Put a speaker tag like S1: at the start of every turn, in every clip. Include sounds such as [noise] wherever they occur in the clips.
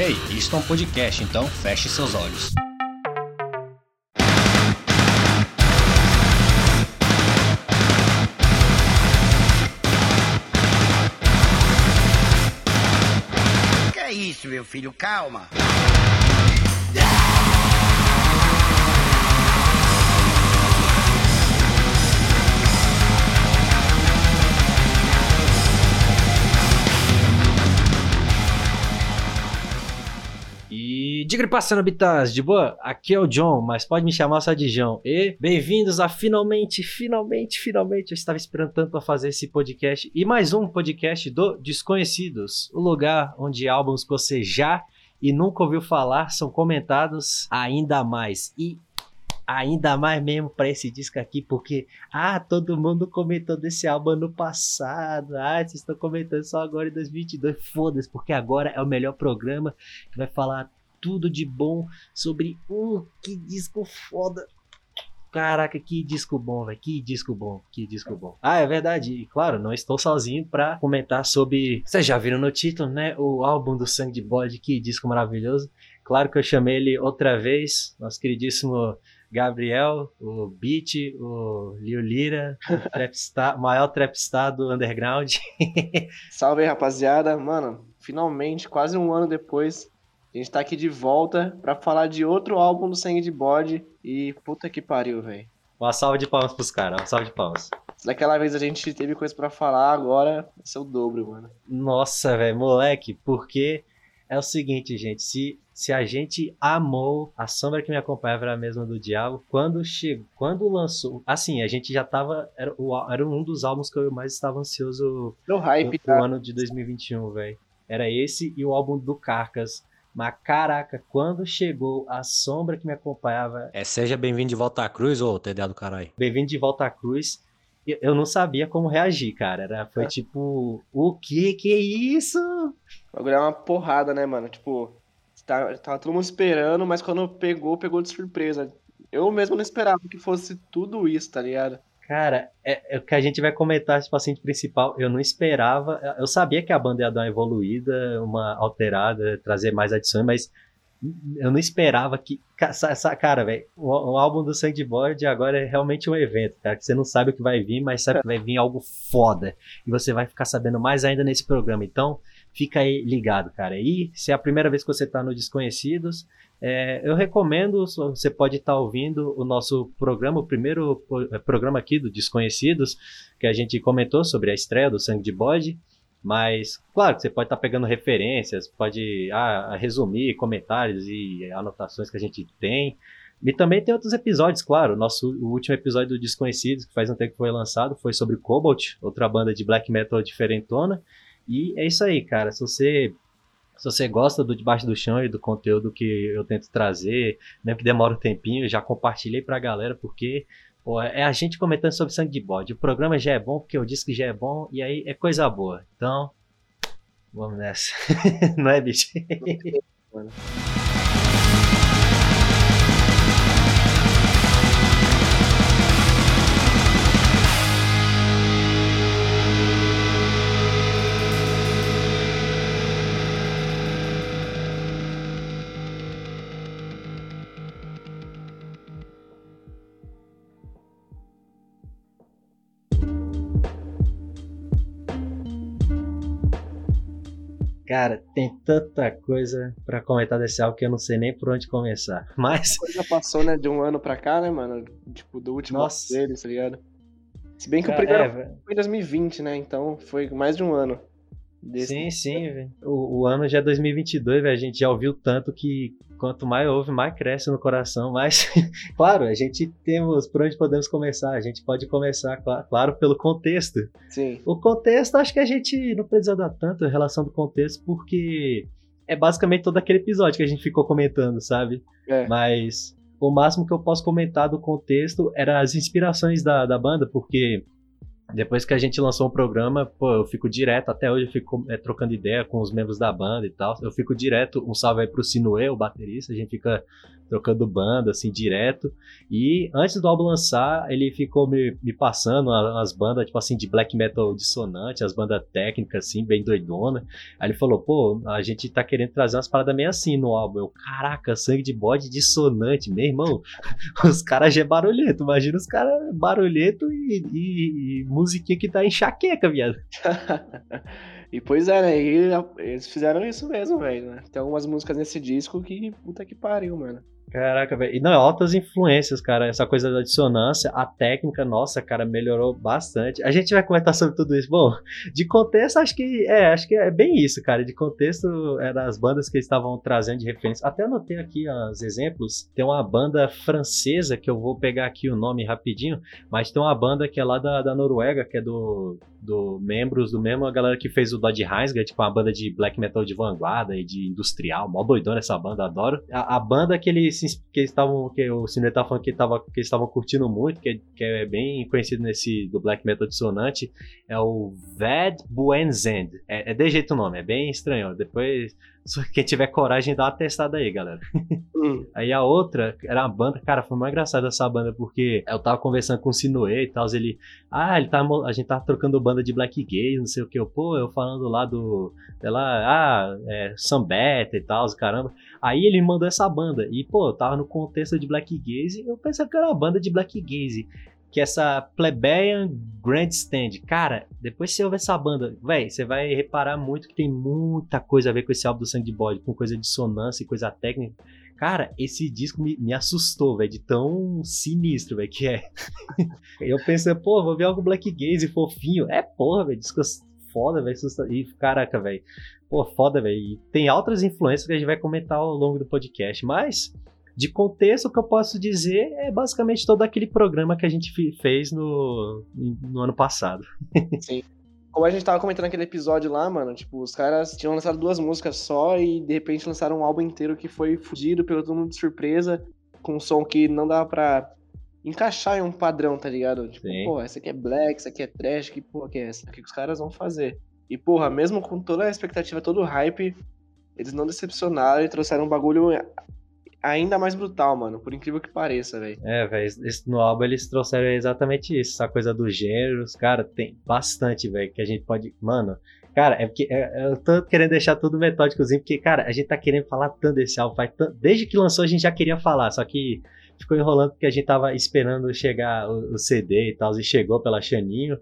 S1: Ei, isto é um podcast, então feche seus olhos.
S2: Que é isso, meu filho? Calma.
S3: E diga passando habitats, de boa? Aqui é o John, mas pode me chamar só de João. E bem-vindos a finalmente, finalmente, finalmente. Eu estava esperando tanto para fazer esse podcast e mais um podcast do Desconhecidos, o lugar onde álbuns que você já e nunca ouviu falar são comentados ainda mais. E ainda mais mesmo para esse disco aqui, porque ah, todo mundo comentou desse álbum ano passado. Ah, vocês estão comentando só agora em 2022. Foda-se, porque agora é o melhor programa que vai falar tudo de bom sobre um que disco foda. Caraca, que disco bom, velho. Que disco bom, que disco bom. Ah, é verdade. E claro, não estou sozinho para comentar sobre. Vocês já viram no título, né? O álbum do Sangue de Bode, que disco maravilhoso. Claro que eu chamei ele outra vez, nosso queridíssimo Gabriel, o Beat, o Liu Lira, [laughs] o trapstar, maior trapstar do underground. [laughs]
S4: Salve aí, rapaziada. Mano, finalmente, quase um ano depois, a gente tá aqui de volta pra falar de outro álbum do Sangue de Bode. E puta que pariu, velho.
S3: Uma salva de palmas pros caras, uma salva de palmas.
S4: Daquela vez a gente teve coisa para falar, agora vai ser o dobro, mano.
S3: Nossa, velho, moleque, porque é o seguinte, gente, se se a gente amou A Sombra que me acompanhava era a mesma do Diabo, quando chegou, quando lançou, assim, a gente já tava era, era um dos álbuns que eu mais estava ansioso
S4: no hype
S3: pro, tá? ano de 2021, velho. Era esse e o álbum do Carcas. Mas caraca, quando chegou a sombra que me acompanhava.
S1: É, seja bem-vindo de volta à cruz, ô TDA do caralho.
S3: Bem-vindo de volta à cruz. Eu não sabia como reagir, cara. Era, foi é. tipo, o que que é isso?
S4: O bagulho é uma porrada, né, mano? Tipo, Tá, tava todo mundo esperando, mas quando pegou, pegou de surpresa. Eu mesmo não esperava que fosse tudo isso, tá ligado?
S3: Cara, é, é o que a gente vai comentar esse paciente principal. Eu não esperava. Eu sabia que a banda ia dar uma evoluída, uma alterada, trazer mais adições, mas eu não esperava que. Cara, velho, o, o, álbum do Sandboard agora é realmente um evento, cara. Que você não sabe o que vai vir, mas sabe que vai vir algo foda. E você vai ficar sabendo mais ainda nesse programa. Então, fica aí ligado, cara. E se é a primeira vez que você está no Desconhecidos, é, eu recomendo, você pode estar tá ouvindo o nosso programa, o primeiro é, programa aqui do Desconhecidos, que a gente comentou sobre a estreia do Sangue de Bode. Mas, claro, você pode estar tá pegando referências, pode ah, resumir comentários e anotações que a gente tem. E também tem outros episódios, claro. Nosso, o último episódio do Desconhecidos, que faz um tempo que foi lançado, foi sobre Cobalt, outra banda de black metal diferentona. E é isso aí, cara. Se você se você gosta do Debaixo do Chão e do conteúdo que eu tento trazer, mesmo que demora um tempinho, já compartilhei pra galera, porque pô, é a gente comentando sobre sangue de bode. O programa já é bom, porque eu disse que já é bom, e aí é coisa boa. Então, vamos nessa. [laughs] Não é, bicho? Cara, tem tanta coisa para comentar desse álbum que eu não sei nem por onde começar. [laughs] Mas.
S4: A coisa passou, né, de um ano pra cá, né, mano? Tipo, do último Nossa. dele, tá ligado? Se bem que Cara, o primeiro é, foi em 2020, né? Então foi mais de um ano.
S3: Desse sim, sim, velho. O, o, ano já é 2022, velho. A gente já ouviu tanto que quanto mais ouve, mais cresce no coração. Mas, [laughs] claro, a gente temos por onde podemos começar. A gente pode começar, claro, claro, pelo contexto.
S4: Sim.
S3: O contexto, acho que a gente não precisa dar tanto em relação do contexto, porque é basicamente todo aquele episódio que a gente ficou comentando, sabe? É. Mas o máximo que eu posso comentar do contexto era as inspirações da, da banda, porque depois que a gente lançou o programa, pô, eu fico direto, até hoje eu fico é, trocando ideia com os membros da banda e tal. Eu fico direto, um salve aí pro Sinuê, o baterista, a gente fica trocando banda, assim, direto. E antes do álbum lançar, ele ficou me, me passando as bandas, tipo assim, de black metal dissonante, as bandas técnicas, assim, bem doidona. Aí ele falou, pô, a gente tá querendo trazer umas paradas meio assim no álbum. Eu, caraca, sangue de bode dissonante, meu irmão. [laughs] Os caras já é barulhento, imagina os caras barulhento e, e, e musiquinha que tá enxaqueca, viado. [laughs]
S4: E pois é, né? E eles fizeram isso mesmo, velho, né? Tem algumas músicas nesse disco que puta que pariu, mano.
S3: Caraca, velho. E não, altas influências, cara. Essa coisa da dissonância, a técnica, nossa, cara, melhorou bastante. A gente vai comentar sobre tudo isso. Bom, de contexto, acho que é, acho que é bem isso, cara. De contexto, eram as bandas que eles estavam trazendo de referência. Até anotei aqui os exemplos. Tem uma banda francesa, que eu vou pegar aqui o nome rapidinho, mas tem uma banda que é lá da, da Noruega, que é do, do membros do mesmo, a galera que fez o Dodge Heinsga, tipo uma banda de black metal de vanguarda e de industrial. Mó doidona essa banda, adoro. A, a banda que eles que estavam que o Cine tava falando que, que eles estavam curtindo muito, que, que é bem conhecido nesse do black metal dissonante, é o Vad Buenzend. É, é de jeito o nome, é bem estranho. Depois, quem tiver coragem, dá uma testada aí, galera. Hum. [laughs] Aí a outra era uma banda, cara, foi mais engraçada essa banda, porque eu tava conversando com o Sinoe e tal, ele, ah, ele tá, a gente tava trocando banda de black gay, não sei o que, eu, pô, eu falando lá do, sei lá, ah, é, Sambeta e tal, caramba. Aí ele mandou essa banda, e pô, eu tava no contexto de black gaze, eu pensei que era uma banda de black gaze que é essa Plebeian Grandstand. Cara, depois você ouve essa banda, velho, você vai reparar muito que tem muita coisa a ver com esse álbum do Sangue de Bode, com coisa de dissonância e coisa técnica. Cara, esse disco me, me assustou, velho, de tão sinistro, velho, que é. [laughs] eu pensei, pô, vou ver algo black gaze fofinho. É, porra, velho, disco foda, velho, e caraca, velho. Pô, foda, velho. Tem outras influências que a gente vai comentar ao longo do podcast, mas de contexto, o que eu posso dizer é basicamente todo aquele programa que a gente fez no, no ano passado. [laughs]
S4: Sim. Como a gente tava comentando naquele episódio lá, mano, tipo, os caras tinham lançado duas músicas só e de repente lançaram um álbum inteiro que foi fudido pelo todo mundo de surpresa, com um som que não dava pra encaixar em um padrão, tá ligado? Tipo, Sim. pô, essa aqui é black, essa aqui é trash, que porra que é essa? O que os caras vão fazer? E, porra, mesmo com toda a expectativa, todo o hype, eles não decepcionaram e trouxeram um bagulho ainda mais brutal, mano. Por incrível que pareça, velho.
S3: É, velho. No álbum eles trouxeram exatamente isso. Essa coisa dos gêneros. Cara, tem bastante, velho. Que a gente pode. Mano. Cara, é porque é, eu tô querendo deixar tudo metódicozinho, porque, cara, a gente tá querendo falar tanto desse álbum. Desde que lançou a gente já queria falar, só que ficou enrolando porque a gente tava esperando chegar o, o CD e tal, e chegou pela Xaninho.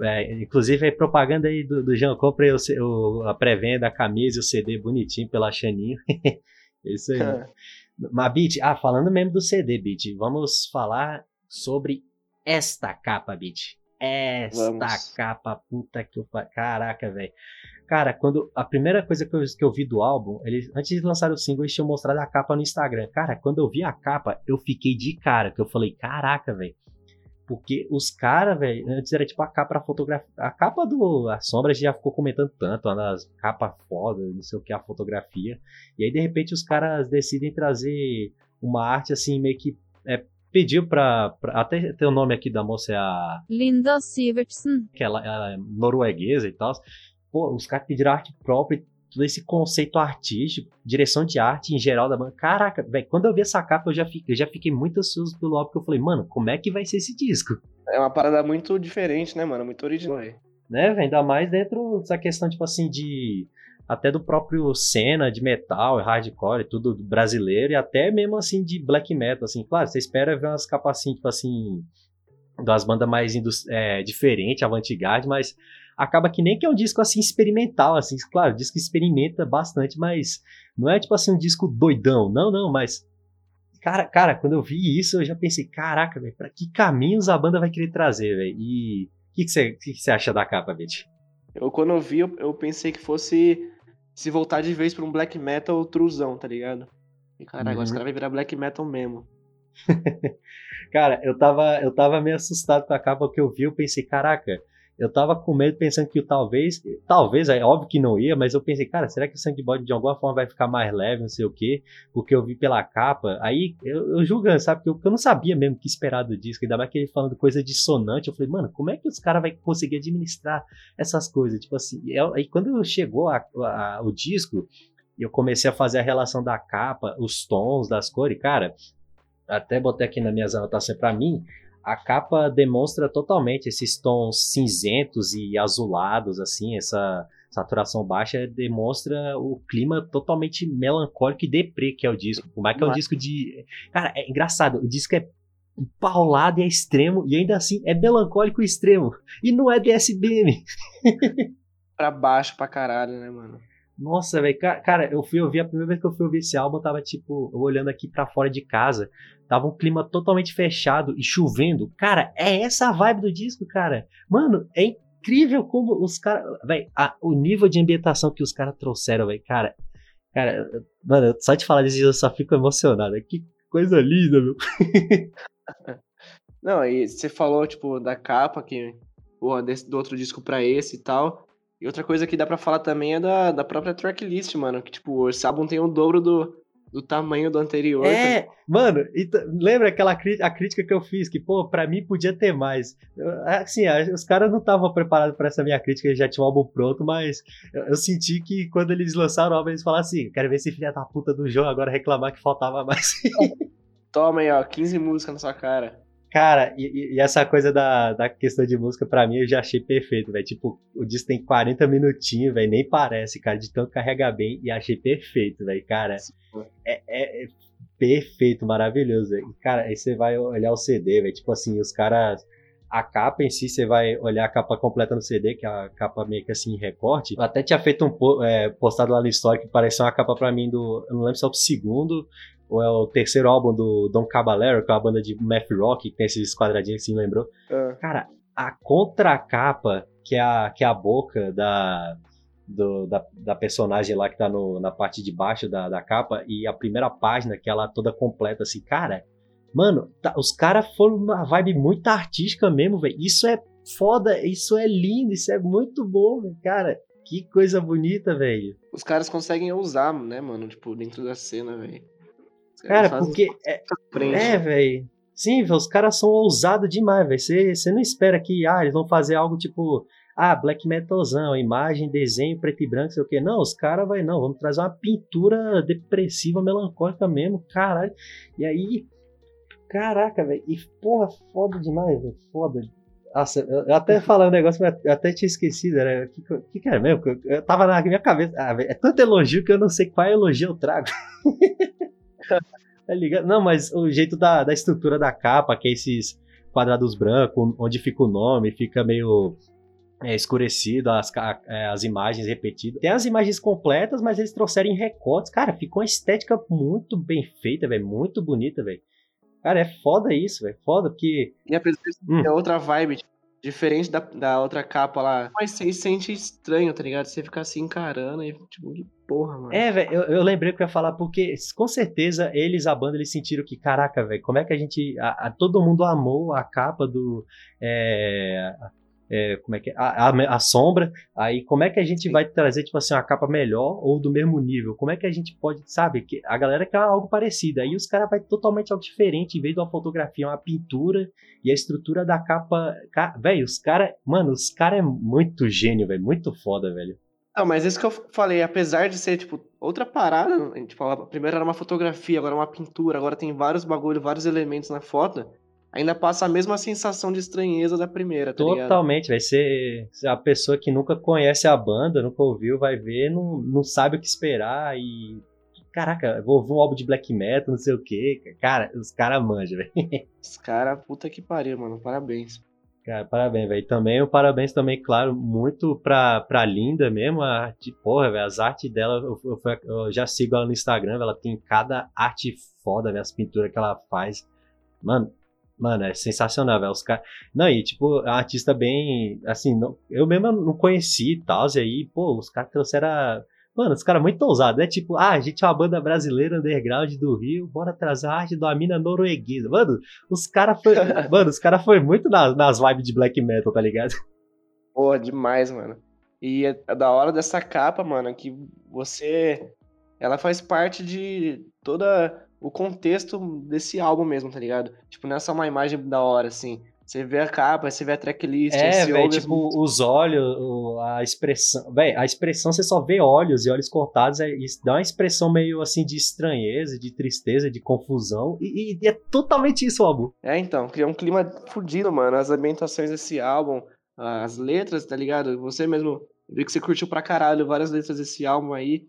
S3: É, inclusive, a propaganda aí do, do Jean, comprei o, o, a pré-venda, a camisa e o CD bonitinho pela Xaninho. [laughs] Isso aí. [laughs] Mas, Bit, ah, falando mesmo do CD, Bit, vamos falar sobre esta capa, Bit. Esta vamos. capa, puta que eu. Caraca, velho. Cara, quando a primeira coisa que eu, que eu vi do álbum, eles, antes de lançar o single, eles tinham mostrado a capa no Instagram. Cara, quando eu vi a capa, eu fiquei de cara, que eu falei, caraca, velho. Porque os caras, velho, antes era tipo a capa fotografia. A capa do. A sombra a gente já ficou comentando tanto, as capa foda, não sei o que, a fotografia. E aí, de repente, os caras decidem trazer uma arte assim, meio que. É, pediu pra, pra, Até tem o nome aqui da moça, é a.
S5: Linda Sivertsen.
S3: Que ela, ela é norueguesa e tal. Pô, os caras pediram arte própria todo esse conceito artístico, direção de arte em geral da banda. Caraca, velho, quando eu vi essa capa, eu já, fiquei, eu já fiquei muito ansioso pelo álbum, porque eu falei, mano, como é que vai ser esse disco?
S4: É uma parada muito diferente, né, mano? Muito original.
S3: Né, velho? Ainda mais dentro dessa questão, tipo assim, de. Até do próprio cena de metal, hardcore, tudo brasileiro, e até mesmo assim de black metal, assim. Claro, você espera ver umas capas assim, tipo assim. Das bandas mais é, diferentes, avant-garde, mas acaba que nem que é um disco assim experimental, assim, claro, disco experimenta bastante, mas não é tipo assim um disco doidão, não, não, mas cara, cara, quando eu vi isso, eu já pensei, caraca, velho, para que caminhos a banda vai querer trazer, velho? E o que você que que que acha da capa, Betty?
S4: Eu quando eu vi, eu, eu, pensei que fosse se voltar de vez para um black metal truzão, tá ligado? E cara, uhum. os caras vai virar black metal mesmo. [laughs]
S3: cara, eu tava, eu tava meio assustado com a capa que eu vi, eu pensei, caraca, eu tava com medo pensando que talvez, talvez, é óbvio que não ia, mas eu pensei, cara, será que o sangue bode de alguma forma vai ficar mais leve, não sei o quê, porque eu vi pela capa, aí eu, eu julgando, sabe, porque eu, eu, não sabia mesmo o que esperar do disco, ainda mais que ele falando coisa dissonante, eu falei, mano, como é que os caras vão conseguir administrar essas coisas, tipo assim, eu, aí quando chegou a, a, o disco, eu comecei a fazer a relação da capa, os tons das cores, cara, até botei aqui nas minhas anotações para mim, a capa demonstra totalmente esses tons cinzentos e azulados, assim, essa saturação baixa demonstra o clima totalmente melancólico e deprê que é o disco. Por mais que é um disco de. Cara, é engraçado, o disco é paulado e é extremo, e ainda assim é melancólico e extremo. E não é DSBM.
S4: pra baixo pra caralho, né, mano?
S3: Nossa, velho, cara, eu fui ouvir a primeira vez que eu fui ouvir esse álbum, eu tava tipo, olhando aqui para fora de casa, tava um clima totalmente fechado e chovendo. Cara, é essa a vibe do disco, cara. Mano, é incrível como os caras, velho, o nível de ambientação que os caras trouxeram, velho, cara. Cara, mano, só de falar disso eu só fico emocionado. Que coisa linda, meu. [laughs]
S4: Não, e você falou, tipo, da capa que, desse, do outro disco pra esse e tal. E outra coisa que dá para falar também é da, da própria tracklist, mano. Que, tipo, esse álbum tem o dobro do, do tamanho do anterior.
S3: É, tá... mano, lembra aquela a crítica que eu fiz? Que, pô, pra mim podia ter mais. Assim, os caras não estavam preparados para essa minha crítica, eles já tinham o álbum pronto, mas eu, eu, senti que quando eles lançaram o álbum, eles falaram assim: quero ver esse filho da puta do João agora reclamar que faltava mais.
S4: Toma aí, ó, 15 músicas na sua cara.
S3: Cara, e, e, essa coisa da, da questão de música, pra mim, eu já achei perfeito, velho. Tipo, o disco tem 40 minutinhos, velho, nem parece, cara, de tanto carregar bem, e achei perfeito, velho, cara. É, é, é, perfeito, maravilhoso, velho. Cara, aí você vai olhar o CD, velho, tipo assim, os caras. A capa em si, você vai olhar a capa completa no CD, que é a capa meio que assim, em recorte. Eu até tinha feito um é, postado lá no story que parecia uma capa pra mim do. Eu não lembro se é o segundo ou é o terceiro álbum do Don Caballero, que é uma banda de math rock, que tem esses quadradinhos assim, lembrou? É. Cara, a contracapa, que é a, que é a boca da, do, da, da, personagem lá que tá no, na parte de baixo da, da capa, e a primeira página, que é ela toda completa, assim, cara, mano, tá, os caras foram uma vibe muito artística mesmo, velho. Isso é foda, isso é lindo, isso é muito bom, velho, cara. Que coisa bonita, velho.
S4: Os caras conseguem usar, né, mano, tipo, dentro da cena, velho.
S3: Cara, porque. É, é velho. Sim, os caras são ousados demais, velho. Você não espera que ah, eles vão fazer algo tipo. Ah, black metalzão, imagem, desenho, preto e branco, sei o que. Não, os caras vai, não, vamos trazer uma pintura depressiva, melancólica mesmo, caralho. E aí, caraca, velho. E porra, foda demais, velho. Foda. Nossa, eu até falei um negócio, mas eu até tinha esquecido. Era, o que, que, que era mesmo? Eu tava na minha cabeça. Ah, véio, é tanto elogio que eu não sei qual elogio eu trago. [laughs] [laughs] tá ligado? Não, mas o jeito da, da estrutura da capa, que é esses quadrados brancos, onde fica o nome, fica meio é, escurecido, as, é, as imagens repetidas. Tem as imagens completas, mas eles trouxeram em recortes. Cara, ficou uma estética muito bem feita, velho. Muito bonita, velho. Cara, é foda isso, velho. Foda, porque.
S4: E a presença hum. é outra vibe, tipo, Diferente da, da outra capa lá. Mas você sente estranho, tá ligado? Você fica assim encarando e tipo, que porra, mano.
S3: É, velho, eu, eu, lembrei que eu ia falar, porque com certeza eles, a banda, eles sentiram que, caraca, velho, como é que a gente. A, a, todo mundo amou a capa do. É, é, como é que é? A, a, a, sombra. Aí, como é que a gente vai trazer, tipo assim, uma capa melhor ou do mesmo nível? Como é que a gente pode, sabe? Que a galera quer algo parecido. Aí os caras vai totalmente algo diferente. Em vez de uma fotografia, uma pintura e a estrutura da capa. Velho, os caras. Mano, os caras é muito gênio, velho. Muito foda, velho.
S4: Não, mas isso que eu falei, apesar de ser, tipo, outra parada, tipo, a primeira era uma fotografia, agora uma pintura, agora tem vários bagulho, vários elementos na foto ainda passa a mesma sensação de estranheza da primeira, tá
S3: Totalmente, vai ser a pessoa que nunca conhece a banda, nunca ouviu, vai ver, não, não sabe o que esperar e caraca, vou ouvir um álbum de black metal, não sei o que, cara, os caras manjam, velho. [laughs]
S4: Os caras, puta que pariu, mano, parabéns.
S3: Cara, parabéns, velho. Também o parabéns também, claro, muito pra, pra Linda mesmo, a arte, porra, velho, as artes dela, eu, eu, eu, já sigo ela no Instagram, ela tem cada arte foda, velho, as pinturas que ela faz. Mano, Mano, é sensacional, velho. Os caras. Não, e tipo, um artista bem. Assim, não... eu mesmo não conheci e tal. E aí, pô, os caras trouxeram. Mano, os caras muito ousados, né? Tipo, ah, a gente é uma banda brasileira underground do Rio, bora trazer a arte da mina norueguesa. Mano, os caras foi. [laughs] mano, os caras foi muito nas, nas vibes de black metal, tá ligado?
S4: Porra, demais, mano. E é da hora dessa capa, mano, que você. Ela faz parte de toda o contexto desse álbum mesmo, tá ligado? Tipo, não é só uma imagem da hora, assim. Você vê a capa, você vê a tracklist,
S3: É,
S4: você
S3: velho, tipo,
S4: músicas.
S3: os olhos, a expressão. Velho, a expressão você só vê olhos e olhos cortados, é, isso dá uma expressão meio assim de estranheza, de tristeza, de confusão. E, e é totalmente isso o álbum.
S4: É, então, cria um clima fudido, mano. As ambientações desse álbum, as letras, tá ligado? Você mesmo viu que você curtiu pra caralho várias letras desse álbum aí.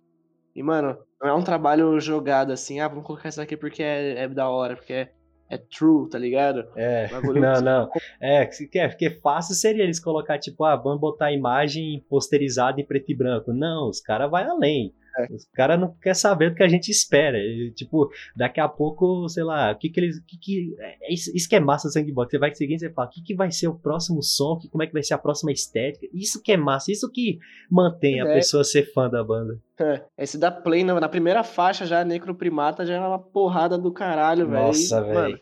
S4: E, mano, não é um trabalho jogado assim, ah, vamos colocar isso aqui porque é, é da hora, porque é, é true, tá ligado?
S3: É,
S4: Bagulho-
S3: não, não. É, que, que, é, que fácil seria eles colocar, tipo, ah, vamos botar a imagem posterizada em preto e branco. Não, os caras vai além.
S4: É.
S3: Os caras não querem saber do que a gente espera. E, tipo, daqui a pouco, sei lá, o que que eles. Que que, é isso, isso que é massa do Sandbox. Você vai seguindo e você fala, o que, que vai ser o próximo som? Que, como é que vai ser a próxima estética? Isso que é massa, isso que mantém a
S4: É.
S3: pessoa ser fã da banda.
S4: É, você dá play na, na primeira faixa já, Necroprimata, já é uma porrada do caralho, velho.
S3: Nossa, velho.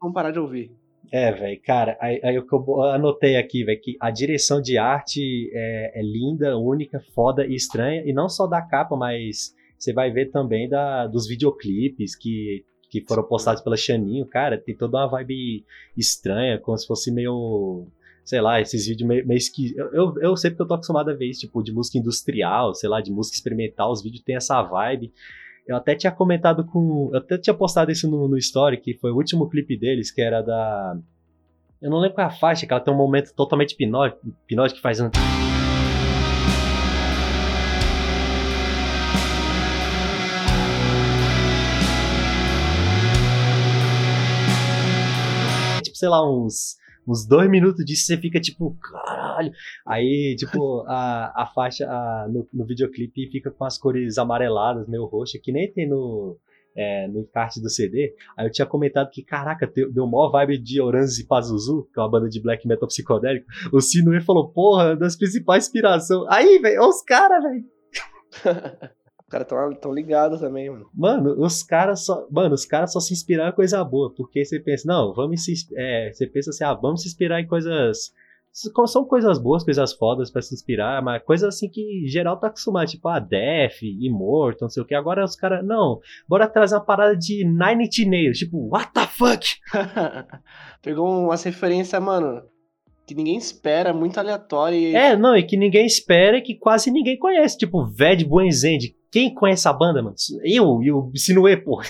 S4: Vamos parar de ouvir.
S3: É, velho, cara, aí, aí eu anotei aqui, velho, que a direção de arte é, é linda, única, foda e estranha, e não só da capa, mas você vai ver também da, dos videoclipes que, que foram postados pela Xaninho, cara, tem toda uma vibe estranha, como se fosse meio, sei lá, esses vídeos meio, meio esqui... eu, eu, eu sei porque eu tô acostumado a ver isso, tipo, de música industrial, sei lá, de música experimental, os vídeos têm essa vibe, eu até tinha comentado com. Eu até tinha postado isso no, no Story, que foi o último clipe deles, que era da. Eu não lembro qual é a faixa, que ela tem um momento totalmente hipnótico, hipnótico que faz um. Sei lá, uns. Uns dois minutos disso você fica tipo, caralho. Aí, tipo, [laughs] a, a faixa a- no, no videoclipe fica com as cores amareladas, meio roxa, que nem tem no, é, no encarte do CD. Aí eu tinha comentado que, caraca, deu, maior vibe de Orange e Pazuzu, que é uma banda de black metal psicodélico. O Sinue falou, porra, das principais inspirações. Aí, velho, os caras, velho. [laughs]
S4: Os caras tão, tão ligados também, mano.
S3: Mano, os caras só. Mano, os caras só se inspiraram em coisa boa. Porque você pensa, não, vamos se. É, você pensa assim, ah, vamos se inspirar em coisas. São coisas boas, coisas fodas pra se inspirar, mas coisas assim que geral tá acostumado, tipo, ah, Def, Immortal, não sei o que. Agora os caras, não, bora trazer uma parada de Nine Inch Nails, tipo, what the fuck? [laughs]
S4: Pegou umas referências, mano, que ninguém espera, muito aleatória. E...
S3: É, não, e que ninguém espera e que quase ninguém conhece, tipo, Ved Buenzend. Quem conhece a banda, mano? Eu e o Sinue, porra.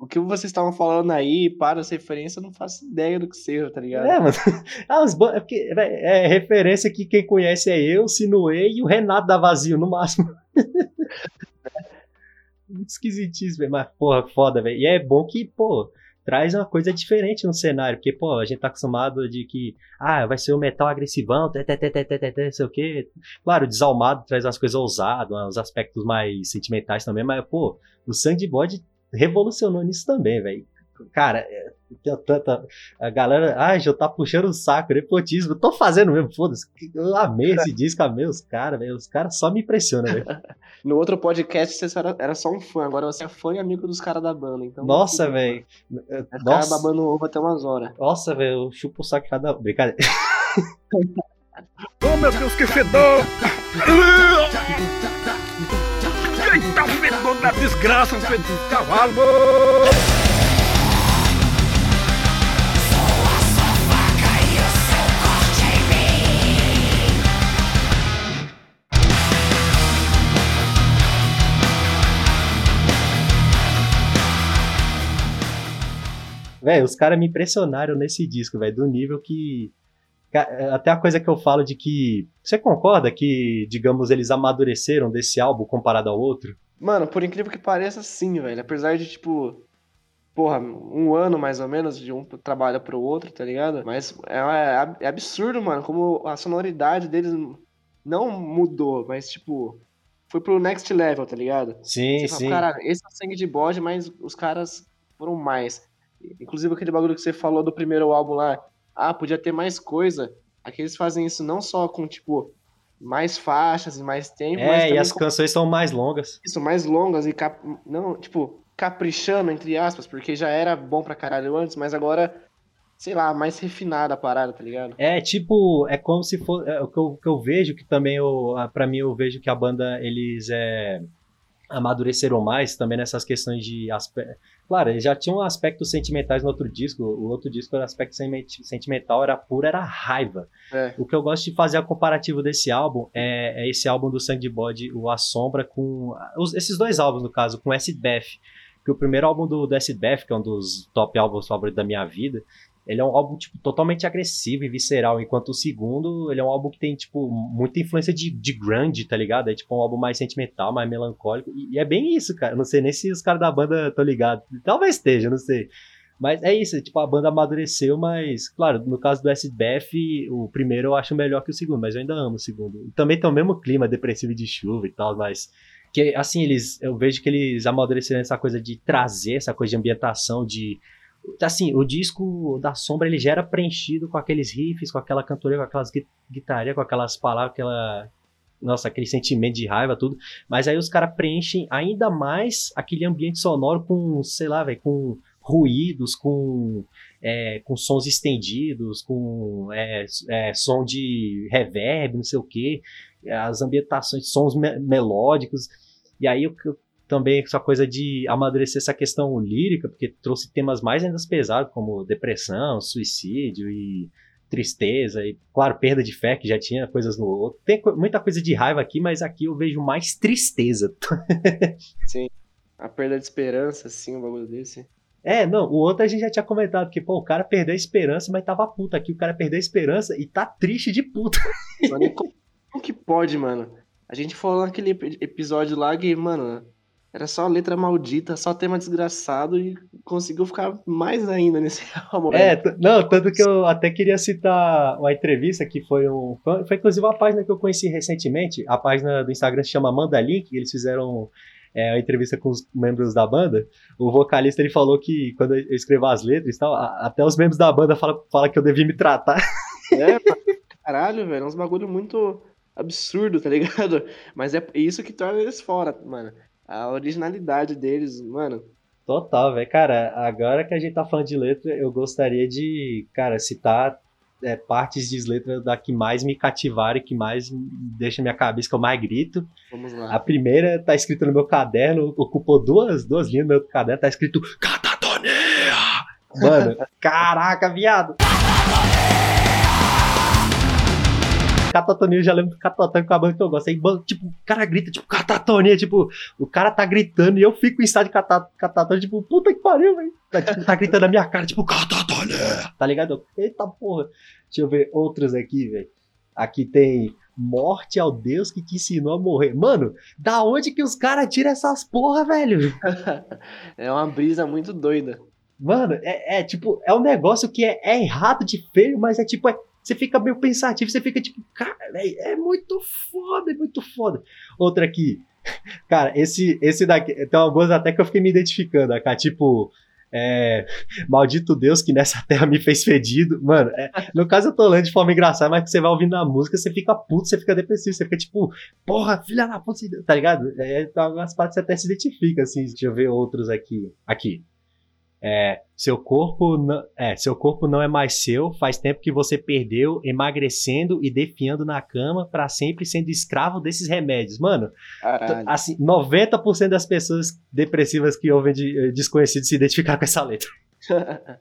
S4: O que vocês estavam falando aí, para as referências, eu não faço ideia do que seja, tá ligado?
S3: É, mano. [laughs] Ah, os ban- é, porque, véi, é referência que quem conhece é eu, Sinuê e o Renato da Vazio, no máximo. [laughs] Muito esquisitíssimo. Mas, porra, foda, velho. E é bom que, pô, traz uma coisa diferente no cenário. Porque, pô, a gente tá acostumado de que, ah, vai ser o metal agressivão, tê, tê, tê, tê, tê, tê, sei o quê. Claro, desalmado traz umas coisas ousadas, uns aspectos mais sentimentais também, mas, pô, o Sandbod revolucionou nisso também, velho. Cara, é, tem tanta. A galera, ah, já tá puxando o saco, nepotismo. Eu tô fazendo mesmo, foda-se. Eu amei esse [laughs] disco, amei os caras, velho. Os caras só me impressionam, velho. [laughs]
S4: No outro podcast você era, era só um fã, agora você é fã e amigo dos caras da banda. Então,
S3: Nossa, velho.
S4: Vai ficar
S3: Nossa,
S4: babando ovo até umas horas.
S3: nossa, velho. Eu chupo o saco de cada. Brincadeira. [laughs]
S5: Oh meu Deus, que fedor! Eita, fedor da desgraça, um fedor de cavalo!
S3: Velho, os caras me impressionaram nesse disco, velho. Do nível que. Até a coisa que eu falo de que. Você concorda que, digamos, eles amadureceram desse álbum comparado ao outro?
S4: Mano, por incrível que pareça, sim, velho. Apesar de, tipo, porra, um ano mais ou menos de um trabalho pro outro, tá ligado? Mas é, é- é absurdo, mano, como a sonoridade deles não mudou, mas, tipo, foi pro next level, tá ligado?
S3: Sim,
S4: Você fala,
S3: sim.
S4: Caralho, esse é o sangue de bode, mas os caras foram mais. Inclusive aquele bagulho que você falou do primeiro álbum lá. Ah, podia ter mais coisa. Aqui eles fazem isso não só com, tipo, mais faixas e mais tempo,
S3: É, e as
S4: com
S3: canções são mais longas.
S4: isso, mais longas e cap... não, tipo, caprichando, entre aspas, porque já era bom pra caralho antes, mas agora, sei lá, mais refinada a parada, tá ligado?
S3: É, tipo, é como se fosse. É, o que eu, que eu vejo, que também eu, pra mim eu vejo que a banda, eles é. amadureceram mais também nessas questões de aspecto. Claro, eles já tinham aspectos sentimentais no outro disco. O outro disco era aspecto sentimental, era pura, era raiva.
S4: É.
S3: O que eu gosto de fazer a comparativo desse álbum é, é esse álbum do Sangue de Bode, o A Sombra, com. os- esses dois álbuns, no caso, com Acid Bath. Que o primeiro álbum do, do Acid Bath, que é um dos top álbuns favoritos da minha vida, ele é um álbum, tipo, totalmente agressivo e visceral, enquanto o segundo, ele é um álbum que tem, tipo, muita influência de, de grunge, tá ligado? É, tipo, um álbum mais sentimental, mais melancólico, e, e é bem isso, cara. Não sei nem se os caras da banda estão ligados. Talvez esteja, não sei. Mas é isso, tipo, a banda amadureceu, mas, claro, no caso do SBF, o primeiro eu acho melhor que o segundo, mas eu ainda amo o segundo. Também tem o mesmo clima depressivo de chuva e tal, mas que assim, eles eu vejo que eles amadureceram essa coisa de trazer essa coisa de ambientação, de assim, o disco da Sombra ele já era preenchido com aqueles riffs, com aquela cantoria, com aquelas gui- guitarrias, com aquelas palavras, aquela nossa, aquele sentimento de raiva, tudo. Mas aí os caras preenchem ainda mais aquele ambiente sonoro com, sei lá, velho, com ruídos, com, é, com sons estendidos, com é, é, som de reverb, não sei o que, as ambientações, sons me- melódicos. E aí eu, eu também essa coisa de amadurecer essa questão lírica, porque trouxe temas mais ainda pesados, como depressão, suicídio e tristeza e, claro, perda de fé, que já tinha coisas no outro. Tem co- muita coisa de raiva aqui, mas aqui eu vejo mais tristeza. [laughs]
S4: A perda de esperança, assim, um bagulho desse.
S3: É, não, o outro a gente já tinha comentado, que, pô, o cara perdeu a esperança, mas tava puto. Aqui o cara perdeu a esperança e tá triste de puta.
S4: Mano, como, que pode, mano? A gente falou naquele ep- episódio lá que, mano, era só letra maldita, só tema desgraçado e conseguiu ficar mais ainda nesse [laughs] álbum.
S3: É, não, tanto que eu até queria citar uma entrevista que foi um. Foi, inclusive uma página que eu conheci recentemente. A página do Instagram se chama Manda Link, e eles fizeram é, uma entrevista com os membros da banda. O vocalista ele falou que quando eu escrevo as letras e tal, até os membros da banda falam fala que eu devia me tratar. [laughs]
S4: É, caralho, velho, é uns bagulho muito absurdo, tá ligado? Mas é isso que torna eles fora, mano. A originalidade deles, mano.
S3: Total, velho. Cara, agora que a gente tá falando de letra, eu gostaria de, cara, citar é, partes de letra da que mais me cativaram e que mais deixa minha cabeça, que eu mais grito.
S4: Vamos
S3: A
S4: lá.
S3: primeira tá escrita no meu caderno, ocupou duas, duas linhas no meu caderno, tá escrito Catatonia! Mano, caraca, viado! Catatonia, eu já lembro do Catatonia com a banda que eu gosto. Aí, tipo, o cara grita, tipo, Catatonia, tipo, o cara tá gritando e eu fico em estado de cata- Catatonia, tipo, puta que pariu, velho. Tá, tipo, tá gritando na minha cara, tipo, Catatonia! Tá ligado? Eita porra. Deixa eu ver outros aqui, velho. Aqui tem Morte ao Deus que te ensinou a morrer. Mano, da onde que os caras tiram essas porra, velho? [laughs]
S4: É uma brisa muito doida.
S3: Mano, é, é, tipo, é um negócio que é, é errado de feio, mas é tipo, é- você fica meio pensativo, você fica tipo, cara, é muito foda, é muito foda. Outra aqui, [laughs] cara, esse, esse daqui, tem algumas até que eu fiquei me identificando, cara, tipo, é, [laughs] maldito Deus que nessa terra me fez fedido. Mano, é, no caso eu tô lendo de forma engraçada, mas que você vai ouvindo a música, você fica puto, você fica depressivo, você fica tipo, porra, filha da puta, tá ligado? É, algumas partes você até se identifica, assim, deixa eu ver outros aqui. Aqui. É, seu corpo não, é, seu corpo não é mais seu, faz tempo que você perdeu, emagrecendo e defiando na cama pra sempre sendo escravo desses remédios. Mano,
S4: Caralho.
S3: assim, 90% das pessoas depressivas que ouvem de eh, desconhecidos se identificar com essa letra. [laughs]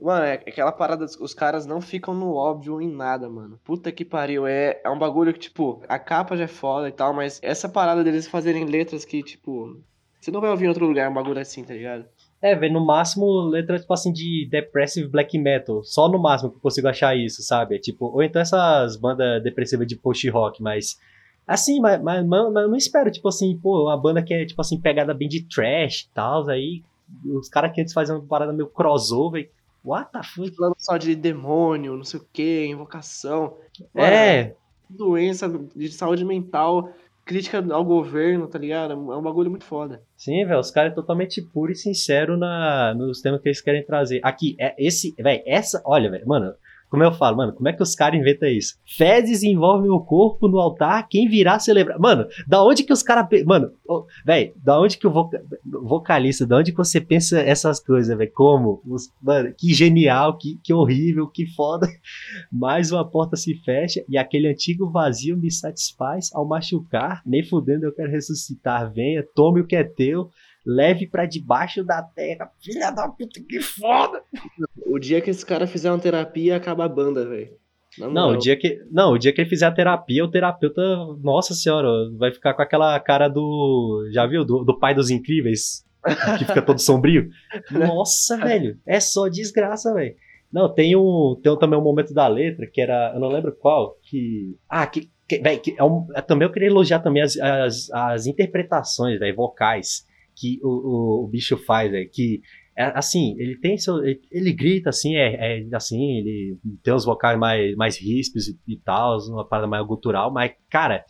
S4: Mano, é aquela parada, os caras não ficam no óbvio em nada, mano. Puta que pariu. É, é um bagulho que, tipo, a capa já é foda e tal, mas essa parada deles fazerem letras que, tipo, você não vai ouvir em outro lugar um bagulho assim, tá ligado?
S3: É, velho, no máximo letra tipo assim de depressive black metal, só no máximo que eu consigo achar isso, sabe? Tipo, ou então essas bandas depressivas de post rock, mas assim, mas, mas, mas eu não espero, tipo assim, pô, uma banda que é tipo assim pegada bem de trash e tal, aí os caras que antes faziam uma parada meio crossover, what the fuck?
S4: Falando só de demônio, não sei o que, invocação. Mano,
S3: É,
S4: Doença de saúde mental, crítica ao governo, tá ligado? É um bagulho muito foda.
S3: Sim, velho, os caras totalmente puro e sincero na, nos temas que eles querem trazer. Aqui, é esse, velho, essa, olha, velho, mano, como eu falo, mano, como é que os caras inventam isso? Fezes envolvem o corpo no altar, quem virá celebrar. Mano, da onde que os caras. Mano, oh, velho, da onde que o voca... vocalista, da onde que você pensa essas coisas, velho? Como? Os... Mano, que genial, que, que horrível, que foda. [laughs] Mais uma porta se fecha e aquele antigo vazio me satisfaz ao machucar. Nem fudendo eu quero ressuscitar. Venha, tome o que é teu leve para debaixo da terra. Filha da puta, que foda!
S4: O dia que esse cara fizer uma terapia, acaba a banda, velho.
S3: Não, o dia que não, o dia que ele fizer a terapia, o terapeuta, nossa senhora, vai ficar com aquela cara do, já viu, do, do pai dos incríveis, que fica todo sombrio. [laughs] Nossa, velho, é só desgraça, velho. Não, tem um, tem também um momento da letra que era, eu não lembro qual, que ah, que, que, véio, que é um, também eu queria elogiar também as, as, as interpretações, véio, vocais que o, o, o bicho faz, é que é, assim, ele tem seu. Ele, ele grita assim, é, é, assim, ele tem os vocais mais, mais ríspidos e, e tal, uma parada mais gutural, mas, cara,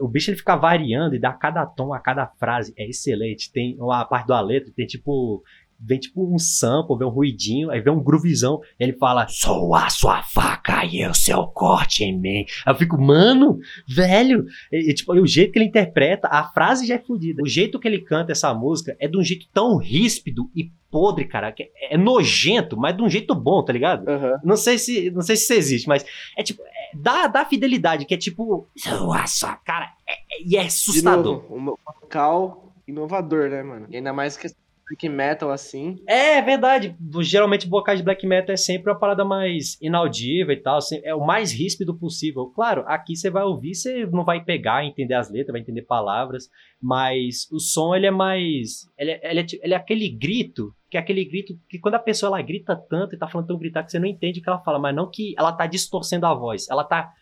S3: o bicho ele fica variando e dá cada tom a cada frase. É excelente. Tem uma parte da letra, tem tipo vem tipo um sample, vem um ruidinho, aí vem um groovizão, ele fala, sou a sua faca e o seu corte em mim. Aí eu fico, mano, velho, e, e, tipo, e o jeito que ele interpreta, a frase já é fodida. O jeito que ele canta essa música é de um jeito tão ríspido e podre, cara, que é, é nojento, mas de um jeito bom, tá ligado?
S4: Uhum.
S3: Não sei se não sei se isso existe, mas é tipo, é, dá, dá fidelidade, que é tipo, sou a sua cara, é, é, e é assustador.
S4: De novo, um vocal inovador, né, mano? E ainda mais que black metal assim.
S3: É, é verdade. Geralmente vocais de black metal é sempre uma parada mais inaudível e tal. Assim, é o mais ríspido possível. Claro, aqui você vai ouvir, você não vai pegar, entender as letras, vai entender palavras, mas o som ele é mais. Ele é, ele é, ele é aquele grito que é aquele grito que quando a pessoa ela grita tanto e tá falando tão gritar que você não entende o que ela fala, mas não que ela tá distorcendo a voz, ela tá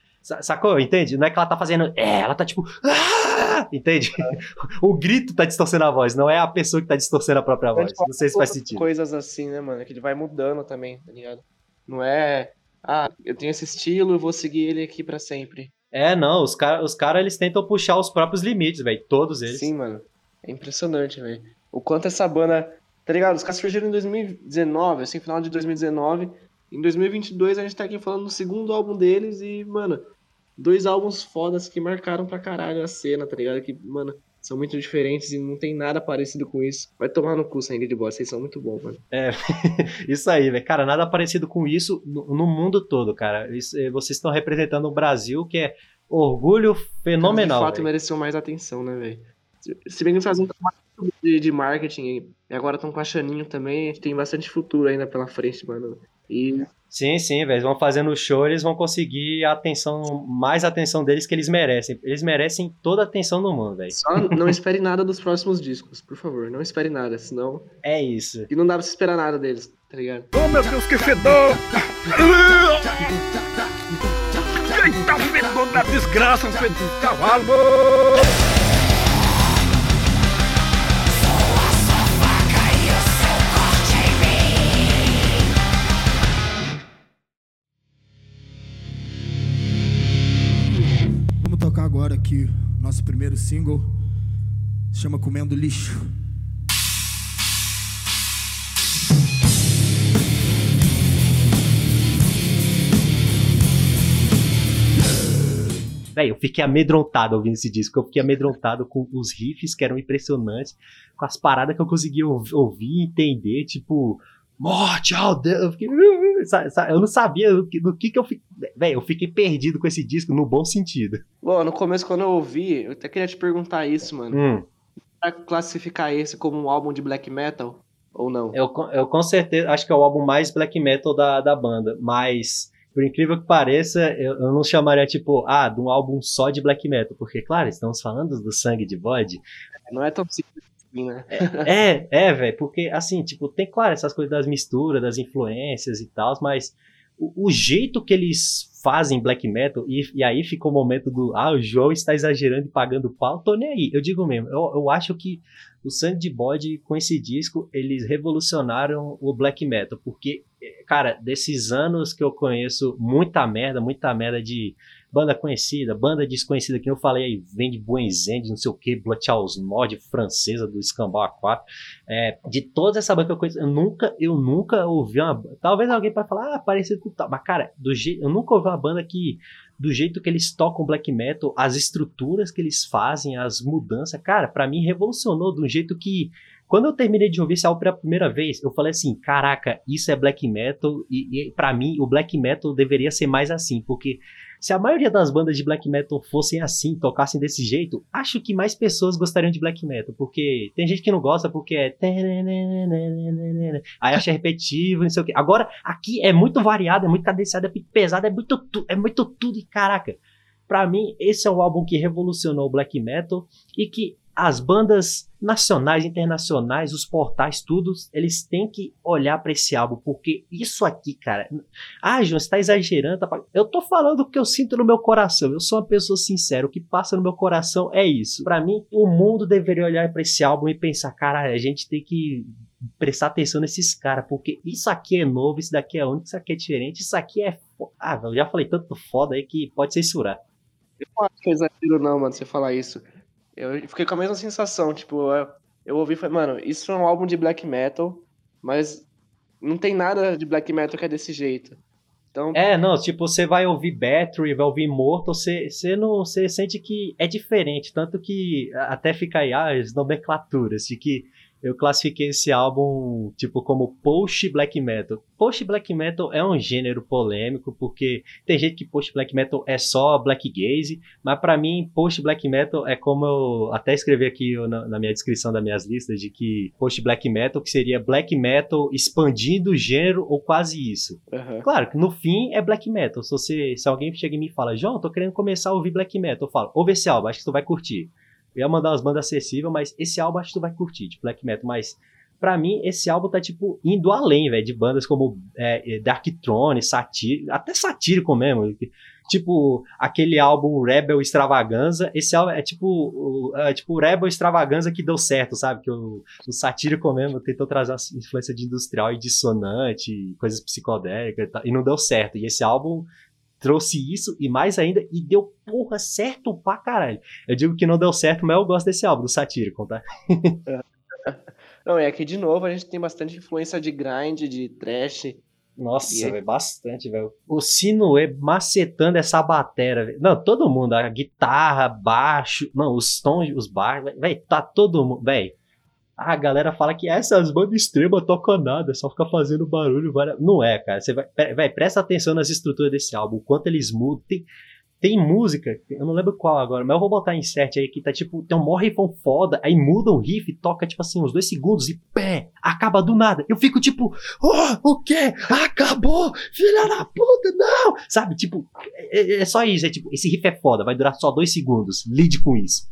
S3: Sacou? Entende? Não é que ela tá fazendo. É, ela tá tipo. Ah! Entende? o grito tá distorcendo a voz, não é a pessoa que tá distorcendo a própria voz. Não sei se faz sentido.
S4: Coisas assim, né, mano? Que ele vai mudando também, tá ligado? Não é. Ah, eu tenho esse estilo, eu vou seguir ele aqui para sempre.
S3: É, não, os caras os cara, eles tentam puxar os próprios limites, velho. Todos eles.
S4: Sim, mano. É impressionante, velho. O quanto essa banda. Tá ligado? Os caras surgiram em 2019, assim, final de 2019. Em 2022 a gente tá aqui falando do segundo álbum deles e, mano, dois álbuns fodas que marcaram pra caralho a cena, tá ligado? Que, mano, são muito diferentes e não tem nada parecido com isso. Vai tomar no cu, sangue de bosta, vocês são muito bons, mano.
S3: É, [laughs] isso aí, velho. Cara, nada parecido com isso no, no mundo todo, cara. Isso, eh, vocês estão representando o Brasil, que é orgulho fenomenal.
S4: de fato, mereceu mais atenção, né, velho? Se bem que fazem um trabalho de, de marketing e agora estão com a Chaninho também, tem bastante futuro ainda pela frente, mano. E
S3: Sim, sim, velho. Eles vão fazendo o show, eles vão conseguir a atenção, mais atenção deles que eles merecem. Eles merecem toda a atenção do mundo, velho.
S4: Só não espere nada dos próximos discos, por favor. Não espere nada, senão.
S3: É isso.
S4: E não dá pra se esperar nada deles, tá ligado?
S5: Oh, meu Deus, que fedor! Eita, fedor da desgraça, fedor de cavalo!
S6: Aqui nosso primeiro single, se chama Comendo Lixo.
S3: Véi, eu fiquei amedrontado ouvindo esse disco. Eu fiquei amedrontado com os riffs que eram impressionantes, com as paradas que eu conseguia ouvir e entender, tipo, morte, oh Deus. Eu, fiquei, eu não sabia do que, do que, que eu fiquei. Velho, eu fiquei perdido com esse disco no bom sentido.
S4: Bom, no começo, quando eu ouvi, eu até queria te perguntar isso, mano.
S3: Hum.
S4: Pra classificar esse como um álbum de black metal ou não?
S3: Eu, eu com certeza acho que é o álbum mais black metal da, da banda, mas. Por incrível que pareça, eu, eu não chamaria, tipo, ah, de um álbum só de black metal, porque, claro, estamos falando do sangue de bode.
S4: Não é tão simples né?
S3: É, é, velho, porque assim, tipo, tem claro essas coisas das misturas, das influências e tal, mas o, o, jeito que eles fazem black metal, e, e aí fica o momento do, ah, o João está exagerando e pagando pau, tô nem aí. Eu digo mesmo, eu, eu acho que o Sangue de Bode, com esse disco, eles revolucionaram o black metal, porque, cara, desses anos que eu conheço muita merda, muita merda de banda conhecida, banda desconhecida, que eu falei aí, vem de Buenzend, não sei o que, Blood Charles Nord, francesa, do Escambau A4. É, de toda essa banda que eu conheço, eu nunca, eu nunca ouvi uma Talvez alguém pode falar, ah, parecido com tal. Mas, cara, do jeito, eu nunca ouvi uma banda que, do jeito que eles tocam black metal, as estruturas que eles fazem, as mudanças, cara, para mim revolucionou de um jeito que quando eu terminei de ouvir esse álbum pela primeira vez, eu falei assim: caraca, isso é black metal, e, e para mim o black metal deveria ser mais assim, porque se a maioria das bandas de black metal fossem assim, tocassem desse jeito, acho que mais pessoas gostariam de black metal, porque tem gente que não gosta porque é. Aí acha repetitivo, não sei o quê. Agora, aqui é muito variado, é muito cadenciado, é muito pesado, é muito, é muito tudo, e caraca. Pra mim, esse é o álbum que revolucionou o black metal e que as bandas nacionais, internacionais, os portais, tudo, eles têm que olhar para esse álbum, porque isso aqui, cara. Ah, João, você tá exagerando. Tá... Eu tô falando o que eu sinto no meu coração. Eu sou uma pessoa sincera. O que passa no meu coração é isso. Para mim, o mundo deveria olhar para esse álbum e pensar, cara, a gente tem que prestar atenção nesses caras, porque isso aqui é novo, isso daqui é único, isso aqui é diferente, isso aqui é. Ah, eu já falei tanto foda aí que pode censurar.
S4: Eu não acho que é exagero, não, mano, você falar isso. Eu fiquei com a mesma sensação, tipo, eu, eu ouvi e falei, mano, isso é um álbum de black metal, mas não tem nada de black metal que é desse jeito. Então...
S3: É, não, tipo, você vai ouvir Battery, vai ouvir Mortal, você, você, não, você sente que é diferente, tanto que até fica aí ah, as nomenclaturas, de que eu classifiquei esse álbum tipo como post black metal. Post black metal é um gênero polêmico porque tem gente que post black metal é só black gaze, mas para mim post black metal é como eu até escrevi aqui na, na, minha descrição das minhas listas de que post black metal que seria black metal expandindo o gênero ou quase isso. Uhum. Claro que no fim é black metal. Se, você, se alguém chega e me fala, João, tô querendo começar a ouvir black metal, eu falo, ouve esse álbum, acho que tu vai curtir. Eu ia mandar umas bandas acessíveis, mas esse álbum acho que tu vai curtir, de black metal, mas para mim esse álbum tá tipo indo além, velho, de bandas como é, é Dark Throne, Satírico, até Satírico mesmo. Tipo, aquele álbum Rebel Extravaganza, esse álbum é tipo, é, tipo Rebel Extravaganza que deu certo, sabe? Que o, o Satírico mesmo tentou trazer uma influência de industrial e dissonante, coisas psicodélicas e, e não deu certo. E esse álbum trouxe isso e mais ainda, e deu porra certo pra caralho. Eu digo que não deu certo, mas eu gosto desse álbum, do Satírico, tá? [laughs]
S4: não, é que de novo a gente tem bastante influência de grind, de trash.
S3: Nossa, bastante, velho. O Sinuê macetando essa batera, véio. Não, todo mundo, a guitarra, baixo, não, os tons, os baixos, velho, tá todo mundo, velho a galera fala que essas bandas extremas tocam nada, só fica fazendo barulho. Não é, cara. Você vai, vai, presta atenção nas estruturas desse álbum, o quanto eles mudam. Tem, tem música, eu não lembro qual agora, mas eu vou botar em set aí que tá tipo, tem um mó riffão foda, aí muda o riff, toca tipo assim, uns dois segundos e pé, acaba do nada. Eu fico tipo, oh, o quê? Acabou! Filha da puta, não! Sabe, tipo, é, é só isso, é tipo, esse riff é foda, vai durar só dois segundos, lide com isso.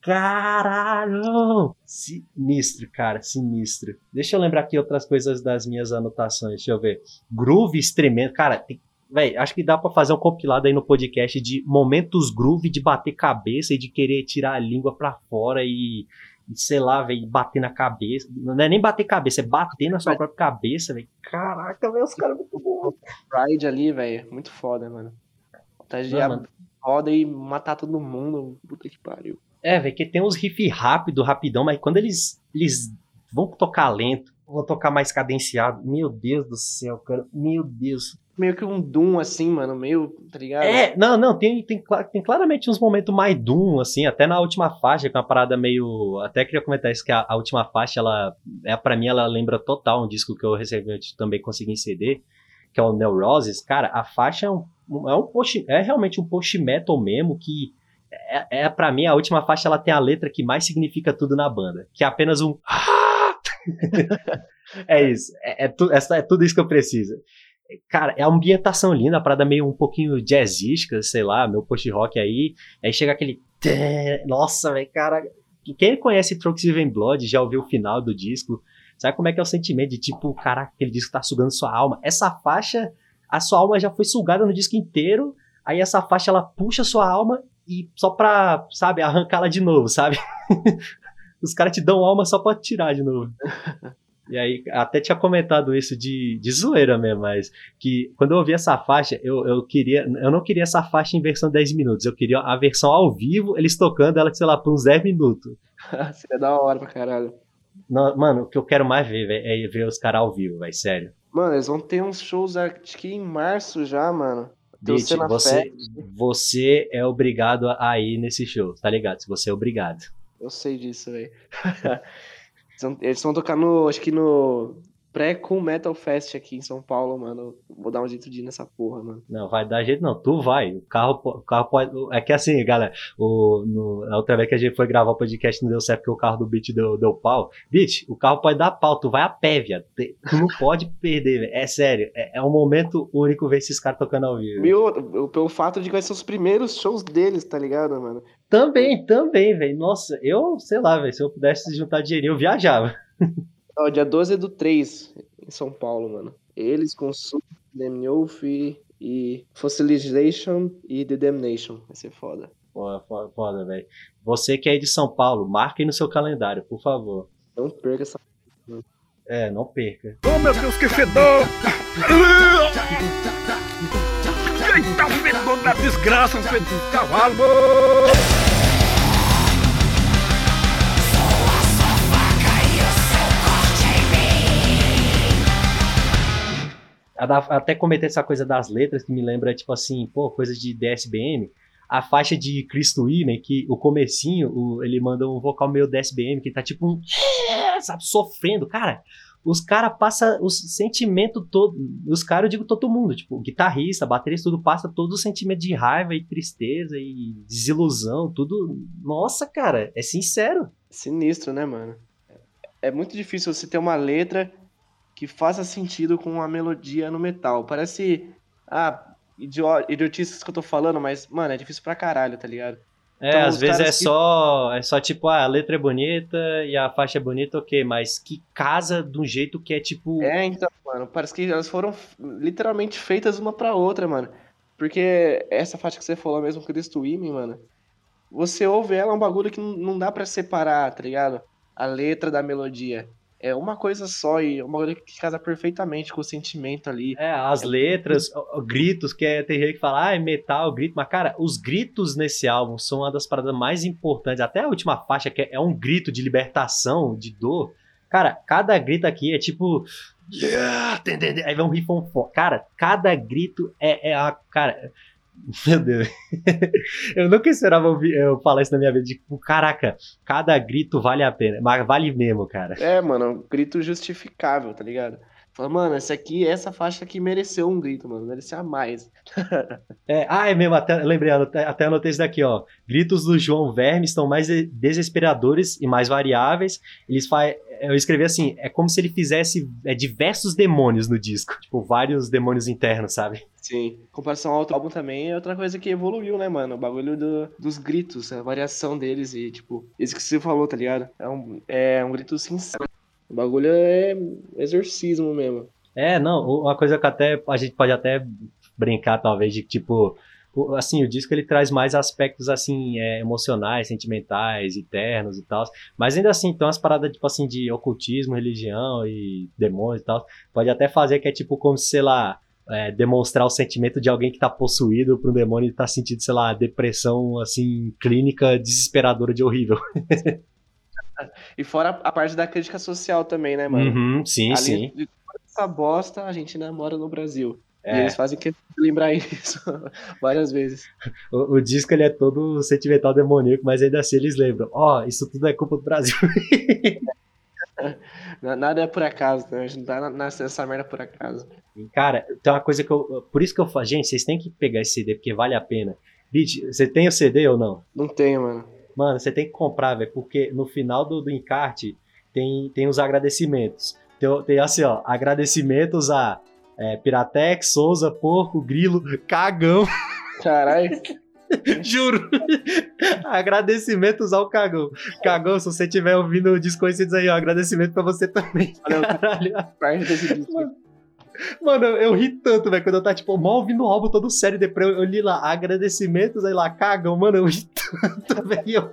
S3: Caralho! Sinistro, cara, sinistro. Deixa eu lembrar aqui outras coisas das minhas anotações. Deixa eu ver. Groove tremendo. Cara, tem, véi, acho que dá para fazer um compilado aí no podcast de momentos groove de bater cabeça e de querer tirar a língua pra fora e, e sei lá, velho, bater na cabeça. Não é nem bater cabeça, é bater na sua própria cabeça, velho. Caraca, velho, os caras muito bons.
S4: Ride ali, velho, muito foda, mano. Tá de roda e matar todo mundo. Puta que pariu.
S3: É, velho, que tem uns riff rápido, rapidão, mas quando eles, eles vão tocar lento, vão tocar mais cadenciado, meu Deus do céu, cara, meu Deus.
S4: Meio que um Doom, assim, mano, meio, tá ligado?
S3: É, não, não, tem, tem, tem claramente uns momentos mais Doom, assim, até na última faixa, que é uma parada meio. Até queria comentar isso, que a, a última faixa, ela, é, pra mim, ela lembra total um disco que eu recentemente também consegui em CD, que é o Neuroses. Cara, a faixa é um, é um post, é realmente um post metal mesmo, que é, é para mim a última faixa ela tem a letra que mais significa tudo na banda, que é apenas um [laughs] é isso, é, é, tu, é, tudo isso que eu preciso. Cara, é a ambientação linda, a parada meio um pouquinho jazzística, sei lá, meu post-rock aí, aí chega aquele nossa, velho, cara, quem conhece Troxiven Blood já ouviu o final do disco, sabe como é que é o sentimento de tipo, caraca, aquele disco tá sugando sua alma. Essa faixa, a sua alma já foi sugada no disco inteiro, aí essa faixa ela puxa sua alma e só pra, sabe, arrancá-la de novo, sabe? [laughs] Os caras te dão alma só pra tirar de novo. E aí, até tinha comentado isso de, de zoeira mesmo, mas que quando eu ouvi essa faixa, eu, eu queria. Eu não queria essa faixa em versão 10 minutos, eu queria a versão ao vivo, eles tocando ela, sei lá, por uns 10 minutos. [laughs]
S4: Seria da hora pra caralho.
S3: Não, mano, o que eu quero mais ver, véio, é ver os caras ao vivo, velho, sério.
S4: Mano, eles vão ter uns shows que em março já, mano.
S3: Bitch, você, você é obrigado a ir nesse show, tá ligado? Se você é obrigado.
S4: Eu sei disso, velho. [laughs] Eles vão tocar no. Acho que no. Pré-Com Metal Fest aqui em São Paulo, mano. Vou dar um jeito de ir nessa porra, mano.
S3: Não, vai dar jeito não. Tu vai. O carro, o carro pode. É que assim, galera, o, no, a outra vez que a gente foi gravar o podcast não deu certo porque o carro do Beat deu, deu pau. Beat, o carro pode dar pau. Tu vai a pé, viado. Tu não pode perder, velho. É sério. É, é um momento único ver esses caras tocando ao vivo.
S4: Outro, pelo fato de que vai ser os primeiros shows deles, tá ligado, mano?
S3: Também, também, velho. Nossa, eu, sei lá, velho. Se eu pudesse juntar dinheirinho, eu viajava.
S4: Ó, dia 12 é do 3, em São Paulo, mano. Eles com Demnulf e Fossilization e The Damnation. Vai ser foda.
S3: Foda, foda, foda, velho. Você que é de São Paulo, marque aí no seu calendário, por favor.
S4: Não perca essa.
S3: É, não perca.
S5: Oh meu Deus, que fedor! Eita, fedor da desgraça, um fedor de cavalo!
S3: Até comentei essa coisa das letras que me lembra, tipo assim, pô, coisa de DSBM. A faixa de Cristo Imen, que o comecinho, o- ele manda um vocal meio DSBM, que tá tipo um. [laughs] Sabe, sofrendo. Cara, os caras passam o sentimento todo. Os caras, eu digo todo mundo, tipo, guitarrista, baterista, tudo passa todo o sentimento de raiva e tristeza e desilusão, tudo. Nossa, cara, é sincero.
S4: Sinistro, né, mano? É muito difícil você ter uma letra que faça sentido com a melodia no metal. Parece. Ah, idio- idiotices que eu tô falando, mas, mano, é difícil pra caralho, tá ligado?
S3: É,
S4: Então,
S3: às vezes é
S4: que-
S3: só, é só tipo, ah, a letra é bonita e a faixa é bonita, ok, mas que casa de um jeito que é tipo.
S4: É, então, mano, parece que elas foram literalmente feitas uma pra outra, mano. Porque essa faixa que você falou mesmo, Cristo Imen, mano, você ouve ela, é um bagulho que não- não dá pra separar, tá ligado? A letra da melodia. É uma coisa só e é um bagulho que casa perfeitamente com o sentimento ali.
S3: É, as letras, gritos, que é, tem gente que fala, ah, é metal, grito, mas cara, os gritos nesse álbum são uma das paradas mais importantes. Até a última faixa, que é, é um grito de libertação, de dor. Cara, cada grito aqui é tipo. "Yeah"? Aí vem um rifão. Cara, cada grito é, é a. Cara. [laughs] Meu Deus. eu nunca esperava ouvir, eu falar isso na minha vida. Tipo, caraca, cada grito vale a pena. Mas vale mesmo, cara.
S4: É, mano, é um grito justificável, tá ligado? Fala, mano, essa aqui, essa faixa aqui mereceu um grito, mano, merecia mais. [laughs]
S3: É, ah, é mesmo, até, lembrei, até, até anotei isso daqui, ó. Gritos do João Verme estão mais de- desesperadores e mais variáveis. Eles fa... Eu escrevi assim, é como se ele fizesse é, diversos demônios no disco. Tipo, vários demônios internos, sabe?
S4: Sim. Em comparação ao outro álbum também é outra coisa que evoluiu, né, mano? O bagulho do- dos gritos, a variação deles e, tipo, isso que você falou, tá ligado? É um, é um grito sincero. O bagulho é exorcismo mesmo.
S3: É, não, uma coisa que até a gente pode até brincar, talvez, de tipo. Assim, o disco ele traz mais aspectos assim é, emocionais, sentimentais, internos e tal. Mas ainda assim, então as paradas tipo assim de ocultismo, religião e demônios e tal, pode até fazer que é tipo como se, sei lá, é, demonstrar o sentimento de alguém que tá possuído por um demônio e tá sentindo, sei lá, depressão assim clínica desesperadora de horrível. [laughs]
S4: E fora a parte da crítica social também, né, mano?
S3: Uhum, sim,
S4: Ali,
S3: sim.
S4: de toda essa bosta, a gente ainda mora no Brasil. E
S3: É.
S4: eles fazem que lembrar [laughs] isso [laughs] várias vezes.
S3: O, o disco ele é todo sentimental demoníaco, mas ainda assim eles lembram, ó, isso tudo é culpa do Brasil. [laughs]
S4: Na- Nada é por acaso, né? A gente não tá nessa merda por acaso.
S3: Cara, tem uma coisa que eu. Por isso que eu falo, gente, vocês têm que pegar esse CD, porque vale a pena. Bitch, você tem o CD ou não?
S4: Não tenho, mano.
S3: Mano, você tem que comprar, velho, porque no final do, do encarte tem, tem os agradecimentos. Tem, tem assim, ó, agradecimentos a é, Piratex, Souza, Porco, Grilo, Cagão.
S4: Caralho. [laughs]
S3: Juro. Agradecimentos ao Cagão. Cagão, se você estiver ouvindo Desconhecidos aí, ó, agradecimento pra você também.
S4: Valeu.
S3: Caralho.
S4: Disco.
S3: Mano, eu, ri tanto, velho, quando eu tava, tipo, mal ouvindo o álbum todo sério, depois eu, eu li lá, agradecimentos, aí lá, cagam, mano, eu ri tanto, [laughs] velho,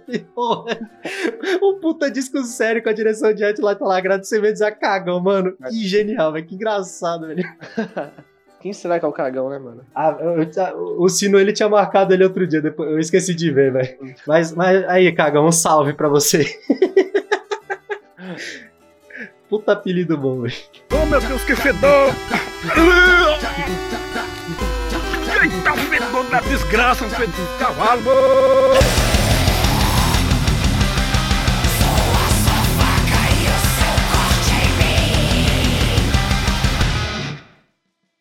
S3: um puta disco sério com a direção de arte lá, tá lá, agradecimentos a cagam, mano, que genial, velho, que engraçado, velho. [laughs]
S4: Quem será que é o cagão, né, mano?
S3: Ah, eu- eu- o Sino, ele tinha marcado ele outro dia, depois eu esqueci de ver, velho. Mas, mas aí, cagão, um salve pra você. [laughs] Puta apelido bom, velho.
S5: Oh meu Deus, que fedor! Eita, fedor da desgraça, um fedor de cavalo!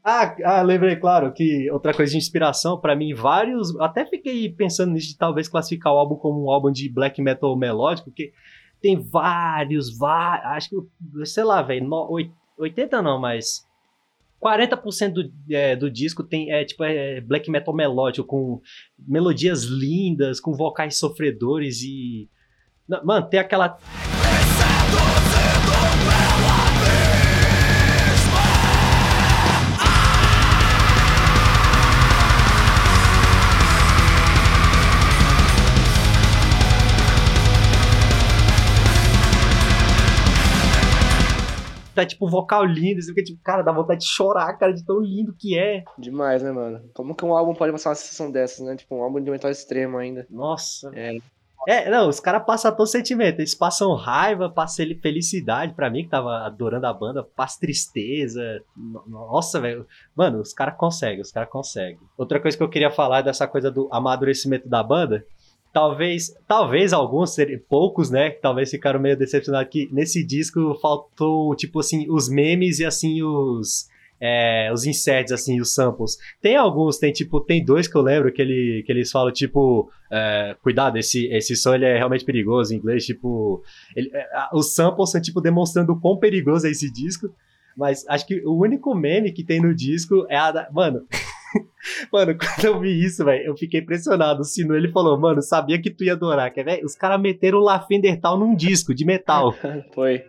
S3: Ah, ah, lembrei, claro, que outra coisa de inspiração, pra mim, vários. Até fiquei pensando nisso de talvez classificar o álbum como um álbum de black metal melódico, porque tem vários, vários. Acho que, sei lá, velho, no- oit- 80 não, mas. 40% do, é, do disco tem é tipo é black metal melódico, com melodias lindas, com vocais sofredores e. Mano, tem aquela. Tá tipo vocal lindo, assim, porque, tipo, cara, dá vontade de chorar, cara, de tão lindo que é.
S4: Demais, né, mano? Como que um álbum pode passar uma sensação dessas, né? Tipo, um álbum de metal extremo ainda.
S3: Nossa.
S4: É.
S3: É, não, os caras passam todo sentimento. Eles passam raiva, passam felicidade pra mim, que tava adorando a banda, passa tristeza. No- Nossa, velho. Mano, os caras conseguem, os caras conseguem. Outra coisa que eu queria falar é dessa coisa do amadurecimento da banda. Talvez, talvez alguns, seri- poucos, né, que talvez ficaram meio decepcionados que nesse disco faltou, tipo assim, os memes e assim, os. é, os inserts, assim, os samples. Tem alguns, tem tipo, tem dois que eu lembro que, ele, que eles falam, tipo, é, cuidado, esse, esse som ele é realmente perigoso em inglês, tipo, ele- é, os samples são, tipo, demonstrando o quão perigoso é esse disco, mas acho que o único meme que tem no disco é a da, mano, [laughs] mano, quando eu vi isso, velho, eu fiquei impressionado, o Sino, ele falou, mano, sabia que tu ia adorar, quer ver? Os caras meteram o La Fendertal num disco de metal. [laughs]
S4: Foi.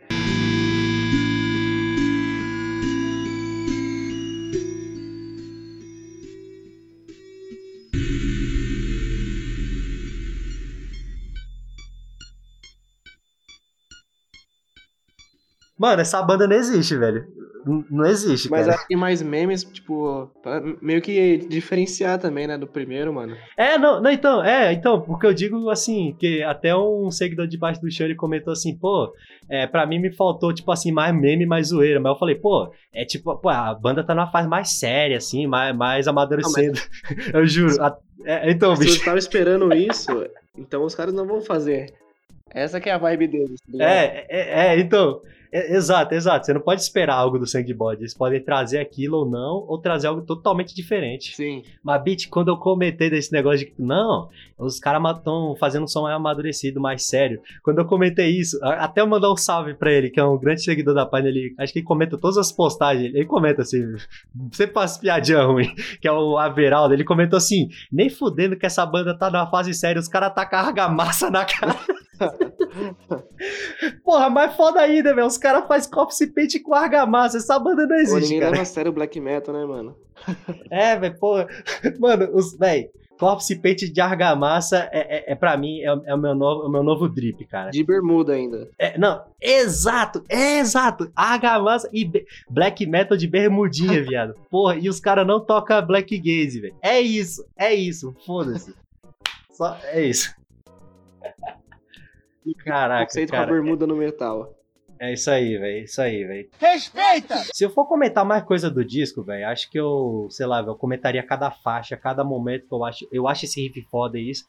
S3: Mano, essa banda não existe, velho. Não existe,
S4: Mas
S3: cara.
S4: acho que mais memes, tipo, pra meio que diferenciar também, né, do primeiro, mano.
S3: É, não, não, então, é, então, porque eu digo assim, que até um seguidor debaixo do chão ele comentou assim, pô, é, pra mim me faltou, tipo assim, mais meme, mais zoeira, mas eu falei, pô, é tipo, pô, a banda tá numa fase mais séria, assim, mais, mais amadurecendo, [laughs] eu juro, a- é, então,
S4: Se
S3: bicho,
S4: você tava esperando isso, então os caras não vão fazer. Essa que é a vibe deles, tá
S3: é, é, é, então, é, exato, exato, você não pode esperar algo do Sangue Body, eles podem trazer aquilo ou não, ou trazer algo totalmente diferente.
S4: Sim.
S3: Mas, Bit, quando eu comentei desse negócio de não, os caras estão fazendo um som mais amadurecido, mais sério. Quando eu comentei isso, até eu mandar um salve pra ele, que é um grande seguidor da página, ele acho que ele comenta todas as postagens. Ele comenta assim, [laughs] sempre faz piadinha ruim, [laughs] que é o Averaldo. Ele comentou assim: nem fudendo que essa banda tá numa fase séria, os caras tacam argamassa na cara. [laughs] Porra, mais foda ainda, velho. Os caras fazem corpse paint com argamassa. Essa banda não
S4: Pô,
S3: existe,
S4: ninguém
S3: cara.
S4: leva a sério o black metal, né, mano?
S3: É, velho, pô. Mano, os, véi, corpse paint de argamassa é, é, é pra mim, é, o- é o, meu novo, o meu novo drip, cara.
S4: De bermuda ainda.
S3: É, não, exato, exato. Argamassa e black metal de bermudinha, [laughs] viado. Porra, e os caras não tocam black gaze, velho. É isso, é isso, foda-se. Só, é isso. Caraca,
S4: Conceito com a
S3: cara.
S4: bermuda no metal.
S3: É isso aí, velho. Isso aí, velho. Respeita! Se eu for comentar mais coisa do disco, velho, acho que eu, sei lá, eu comentaria cada faixa, cada momento que eu acho. Eu acho esse riff foda isso.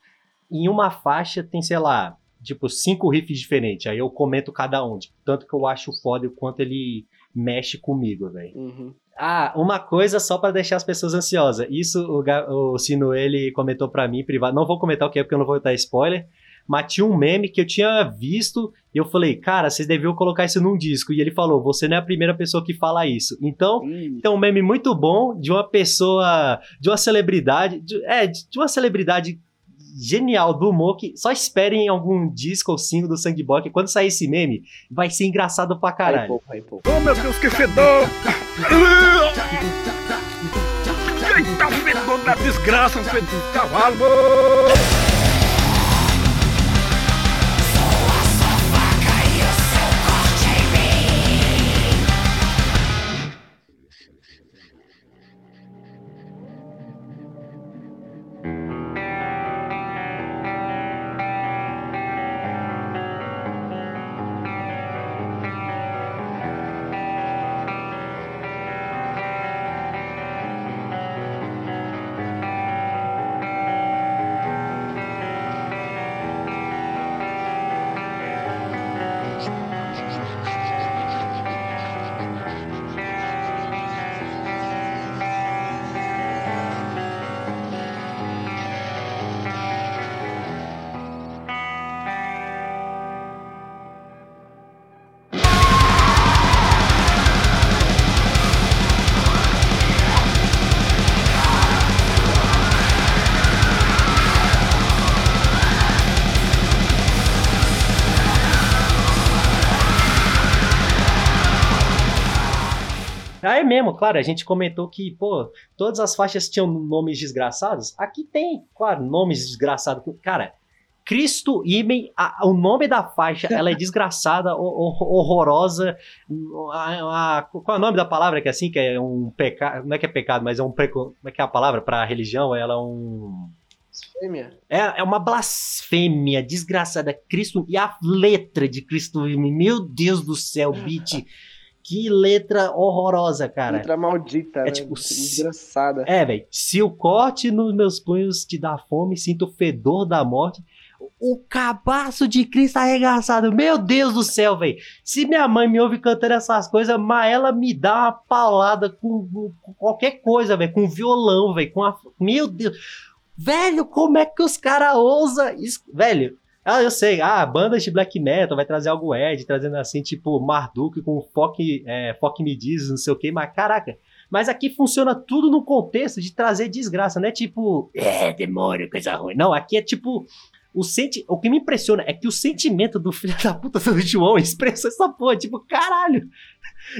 S3: Em uma faixa tem, sei lá, tipo, cinco riffs diferentes. Aí eu comento cada um. Tipo, tanto que eu acho foda o quanto ele mexe comigo, velho.
S4: Uhum.
S3: Ah, uma coisa só pra deixar as pessoas ansiosas. Isso o, o Sino ele comentou pra mim privado. Não vou comentar o que é porque eu não vou dar spoiler. Mas tinha um meme que eu tinha visto e eu falei, cara, vocês deviam colocar isso num disco. E ele falou, você não é a primeira pessoa que fala isso. Então,
S4: Ih,
S3: tem um meme muito bom de uma pessoa, de uma celebridade, de- é, de uma celebridade genial do humor que só esperem algum disco ou single do Sangue Boy que quando sair esse meme vai ser engraçado pra
S4: Aí,
S3: caralho.
S4: pô, aí, pô.
S5: Oh meu Deus, que fedor! Eita, fedor da desgraça, fedor de cavalo!
S3: Mesmo, claro, a gente comentou que, pô, todas as faixas tinham nomes desgraçados. Aqui tem, claro, nomes desgraçados. Cara, Cristo Imen, a- o nome da faixa, ela é [laughs] desgraçada, ho- ho- horrorosa. A- a- qual é o nome da palavra que é assim, que é um pecado, não é que é pecado, mas é um preco, como é que é a palavra para religião? Ela é um
S4: Fêmea.
S3: é, é uma blasfêmia desgraçada. Cristo e a letra de Cristo meu Deus do céu, [laughs] beat. Que letra horrorosa, cara.
S4: Letra maldita,
S3: É
S4: né?
S3: tipo,
S4: Desgraçada.
S3: É, velho. Se o corte nos meus punhos te dá fome, sinto o fedor da morte. O cabaço de Cristo arregaçado. Meu Deus do céu, velho. Se minha mãe me ouve cantando essas coisas, mas ela me dá uma paulada com, com qualquer coisa, velho. Com violão, velho. Com a... Meu Deus. Velho, como é que os caras ousam isso? Velho, ah, eu sei. Ah, bandas de black metal vai trazer algo Ed, trazendo assim, tipo, Marduk com Foque, é, Foque Me Diz, não sei o que, mas caraca. Mas aqui funciona tudo no contexto de trazer desgraça, não é tipo, é, demônio, coisa ruim. Não, aqui é tipo. O, senti o que me impressiona é que o sentimento do filho [laughs] da puta do João expressou essa porra, tipo, caralho.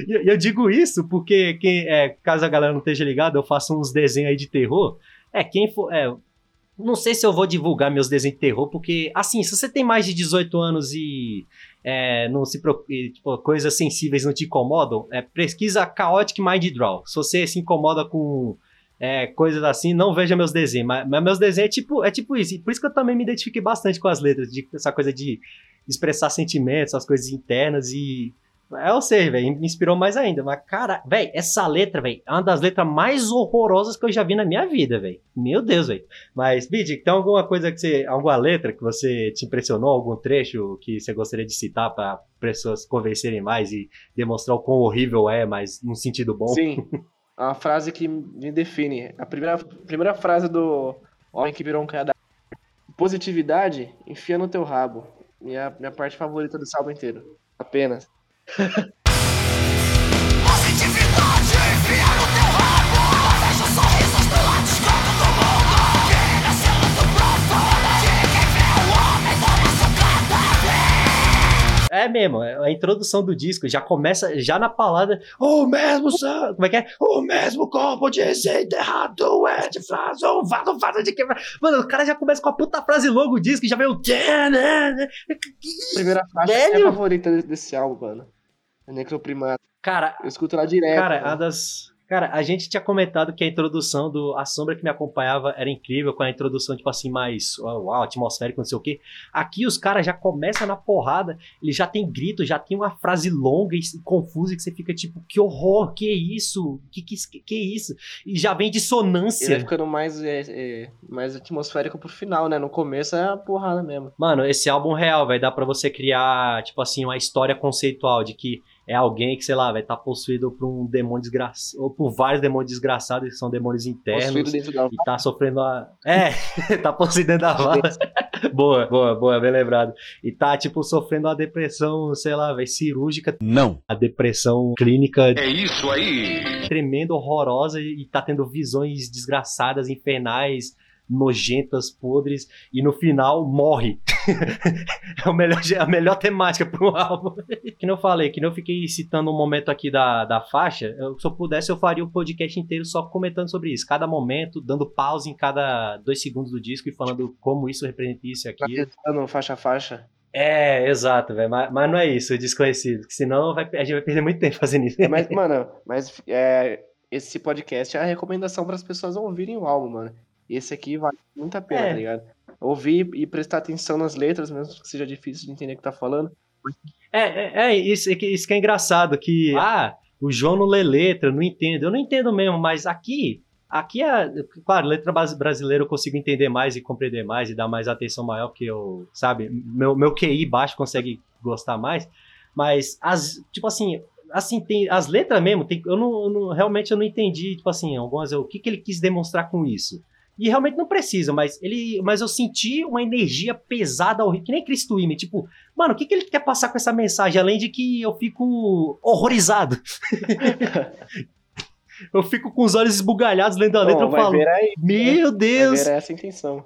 S3: E eu, eu digo isso porque, quem, é, caso a galera não esteja ligada, eu faço uns desenhos aí de terror. É, quem for. É, não sei se eu vou divulgar meus desenhos de terror, porque, assim, se você tem mais de 18 anos e é, não se tipo, coisas sensíveis não te incomodam, é, pesquisa Chaotic Mind Draw. Se você se incomoda com é, coisas assim, não veja meus desenhos. Mas, mas meus desenhos é tipo, é tipo isso. E por isso que eu também me identifiquei bastante com as letras, de, essa coisa de expressar sentimentos, as coisas internas e. É, ou seja, velho, me inspirou mais ainda. Mas, cara, velho, essa letra, velho, é uma das letras mais horrorosas que eu já vi na minha vida, velho. Meu Deus, velho. Mas, Bid, tem alguma coisa que você. Alguma letra que você te impressionou? Algum trecho que você gostaria de citar para pessoas convencerem mais e demonstrar o quão horrível é, mas num sentido bom?
S4: Sim. [laughs] A frase que me define. A primeira, primeira frase do Homem que virou um da... Positividade, enfia no teu rabo. Minha, minha parte favorita desse álbum inteiro. Apenas.
S3: É mesmo, a introdução do disco já começa já na palavra O mesmo sangue, como é que é? O mesmo corpo de enterrado é de frase, o vado, vado de quebrar. Mano, o cara já começa com a puta frase longa o disco e já vem o.
S4: Primeira faixa é a favorita de- desse álbum, mano. Necroprimato.
S3: Cara,
S4: Eu escuto lá direto.
S3: Cara,
S4: mano.
S3: a das. Cara, a gente tinha comentado que a introdução do A Sombra que me acompanhava era incrível, com a introdução, tipo assim, mais uau, atmosférica, não sei o quê. Aqui os caras já começam na porrada, ele já tem grito, já tem uma frase longa e confusa que você fica tipo, que horror, que isso? Que que, que, isso? E já vem
S4: Ele vai
S3: dissonância.
S4: ficando mais, é, é, mais atmosférico pro final, né? No começo é a porrada mesmo.
S3: Mano, esse álbum real vai dar pra você criar, tipo assim, uma história conceitual de que é alguém que, sei lá, vai estar possuído por um demônio desgraçado, ou por vários demônios desgraçados que são demônios internos.
S4: Possuído dentro da
S3: E tá sofrendo a. É, [laughs] tá possuindo dentro da vala. [laughs] boa, boa, boa, bem lembrado. E tá, tipo, sofrendo uma depressão, sei lá, velho, cirúrgica.
S1: Não.
S3: A depressão clínica
S5: É isso aí.
S3: tremenda, horrorosa, e tá tendo visões desgraçadas, infernais. nojentas, podres, e no final morre. [laughs] é o melhor, a melhor temática pro [laughs] álbum. que não falei, que não fiquei citando um momento aqui da, da faixa, eu, se eu pudesse eu faria o um podcast inteiro só comentando sobre isso. Cada momento, dando pause em cada dois segundos do disco e falando como isso representa isso e aquilo.
S4: Tá faixa a faixa.
S3: É, exato, velho. Mas, mas, não é isso, desconhecido. Senão vai, a gente vai perder muito tempo fazendo isso.
S4: É, mas, mano, mas é, esse podcast é a recomendação para as pessoas ouvirem o álbum, mano. Esse aqui vale muito a pena, é. tá ligado? Ouvir e prestar atenção nas letras, mesmo que seja difícil de entender o que tá falando.
S3: É, é, é isso, isso que é engraçado, que, ah, o João não lê letra, não entende. Eu não entendo mesmo, mas aqui Aqui, é, claro, letra brasileira eu consigo entender mais e compreender mais e dar mais atenção maior, porque eu, sabe, meu, meu QI baixo consegue gostar mais. Mas, as, tipo assim, assim, tem as letras mesmo, tem, eu, não, eu não, realmente eu não entendi, tipo assim, algumas, o que, que ele quis demonstrar com isso. E realmente não precisa, mas ele, mas eu senti uma energia pesada, que nem Cristo Ime, tipo, mano, o que, que ele quer passar com essa mensagem, além de que eu fico horrorizado. [laughs] eu fico com os olhos esbugalhados lendo a letra e falo, aí, meu Deus!
S4: Vai ver essa intenção.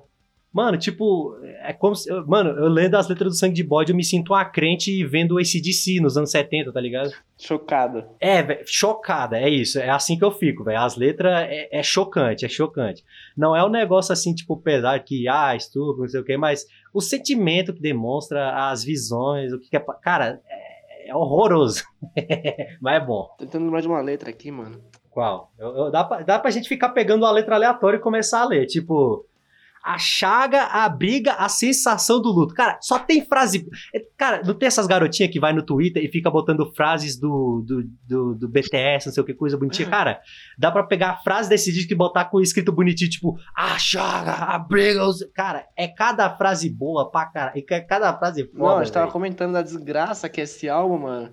S3: Mano, tipo, é como se. Mano, eu lendo as letras do Sangue de Bode, eu me sinto uma crente vendo esse DC nos anos 70, tá ligado?
S4: Chocado.
S3: É, véio, chocada, é isso. É assim que eu fico, velho. As letras é, é, chocante, é chocante. Não é um negócio assim, tipo, pesado que, ah, estupro, não sei o quê, mas o sentimento que demonstra, as visões, o que, que é. Cara, é, é horroroso. [laughs] mas é bom.
S4: Tô tentando lembrar de uma letra aqui, mano.
S3: Qual? Eu, eu, dá, pra, dá pra gente ficar pegando uma letra aleatória e começar a ler. Tipo, a chaga, a briga, a sensação do luto. Cara, só tem frase. É, cara, não tem essas garotinhas que vai no Twitter e fica botando frases do, do, do, do BTS, não sei o que, coisa bonitinha. Cara, dá pra pegar a frase desse disco e botar com escrito bonitinho, tipo, a chaga, a briga. Cara, é cada frase boa pra cara. E é cada frase foda.
S4: Não, a gente tava comentando da desgraça que é esse álbum, mano.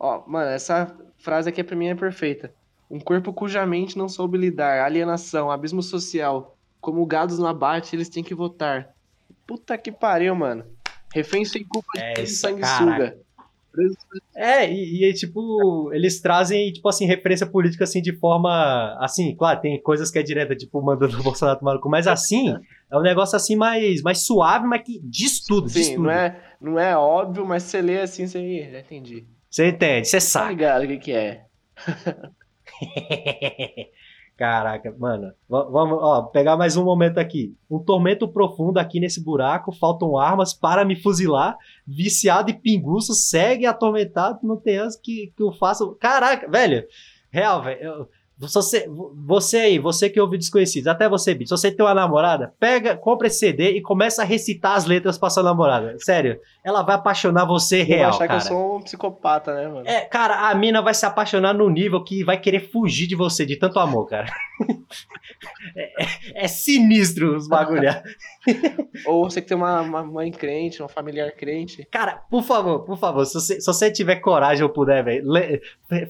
S4: Ó, mano, essa frase aqui pra mim é perfeita. Um corpo cuja mente não soube lidar, alienação, abismo social. Como gados no abate, eles têm que votar. Puta que pariu, mano. Refém sem culpa
S3: é, de sanguessuga. É, e, e tipo, eles trazem, tipo assim, referência política assim de forma. Assim, claro, tem coisas que é direta, tipo, mandando o Bolsonaro tomar no cu, mas assim, é um negócio assim mais, mais suave, mas que diz tudo.
S4: Sim,
S3: diz tudo.
S4: Não, é, não é óbvio, mas você lê assim, você já entendi.
S3: Você entende, você sabe. Tá
S4: ligado o que, que é. [laughs]
S3: Caraca, mano. Vamos, ó, pegar mais um momento aqui. Um tormento profundo aqui nesse buraco. Faltam armas para me fuzilar. Viciado e pinguço, segue atormentado. Não tem antes que, que eu faça. Caraca, velho. Real, velho. Você, você aí, você que ouve Desconhecidos, até você, Bit, se você tem uma namorada, pega, compra esse CD e começa a recitar as letras pra sua namorada. Sério, ela vai apaixonar você
S4: eu
S3: real,
S4: achar
S3: cara.
S4: que eu sou um psicopata, né, mano?
S3: É, cara, a mina vai se apaixonar no nível que vai querer fugir de você, de tanto amor, cara. [laughs] é, é, é, sinistro os bagulho. [laughs]
S4: Ou você que tem uma, uma, mãe crente, uma familiar crente.
S3: Cara, por favor, por favor, se você, se você tiver coragem ou puder, velho,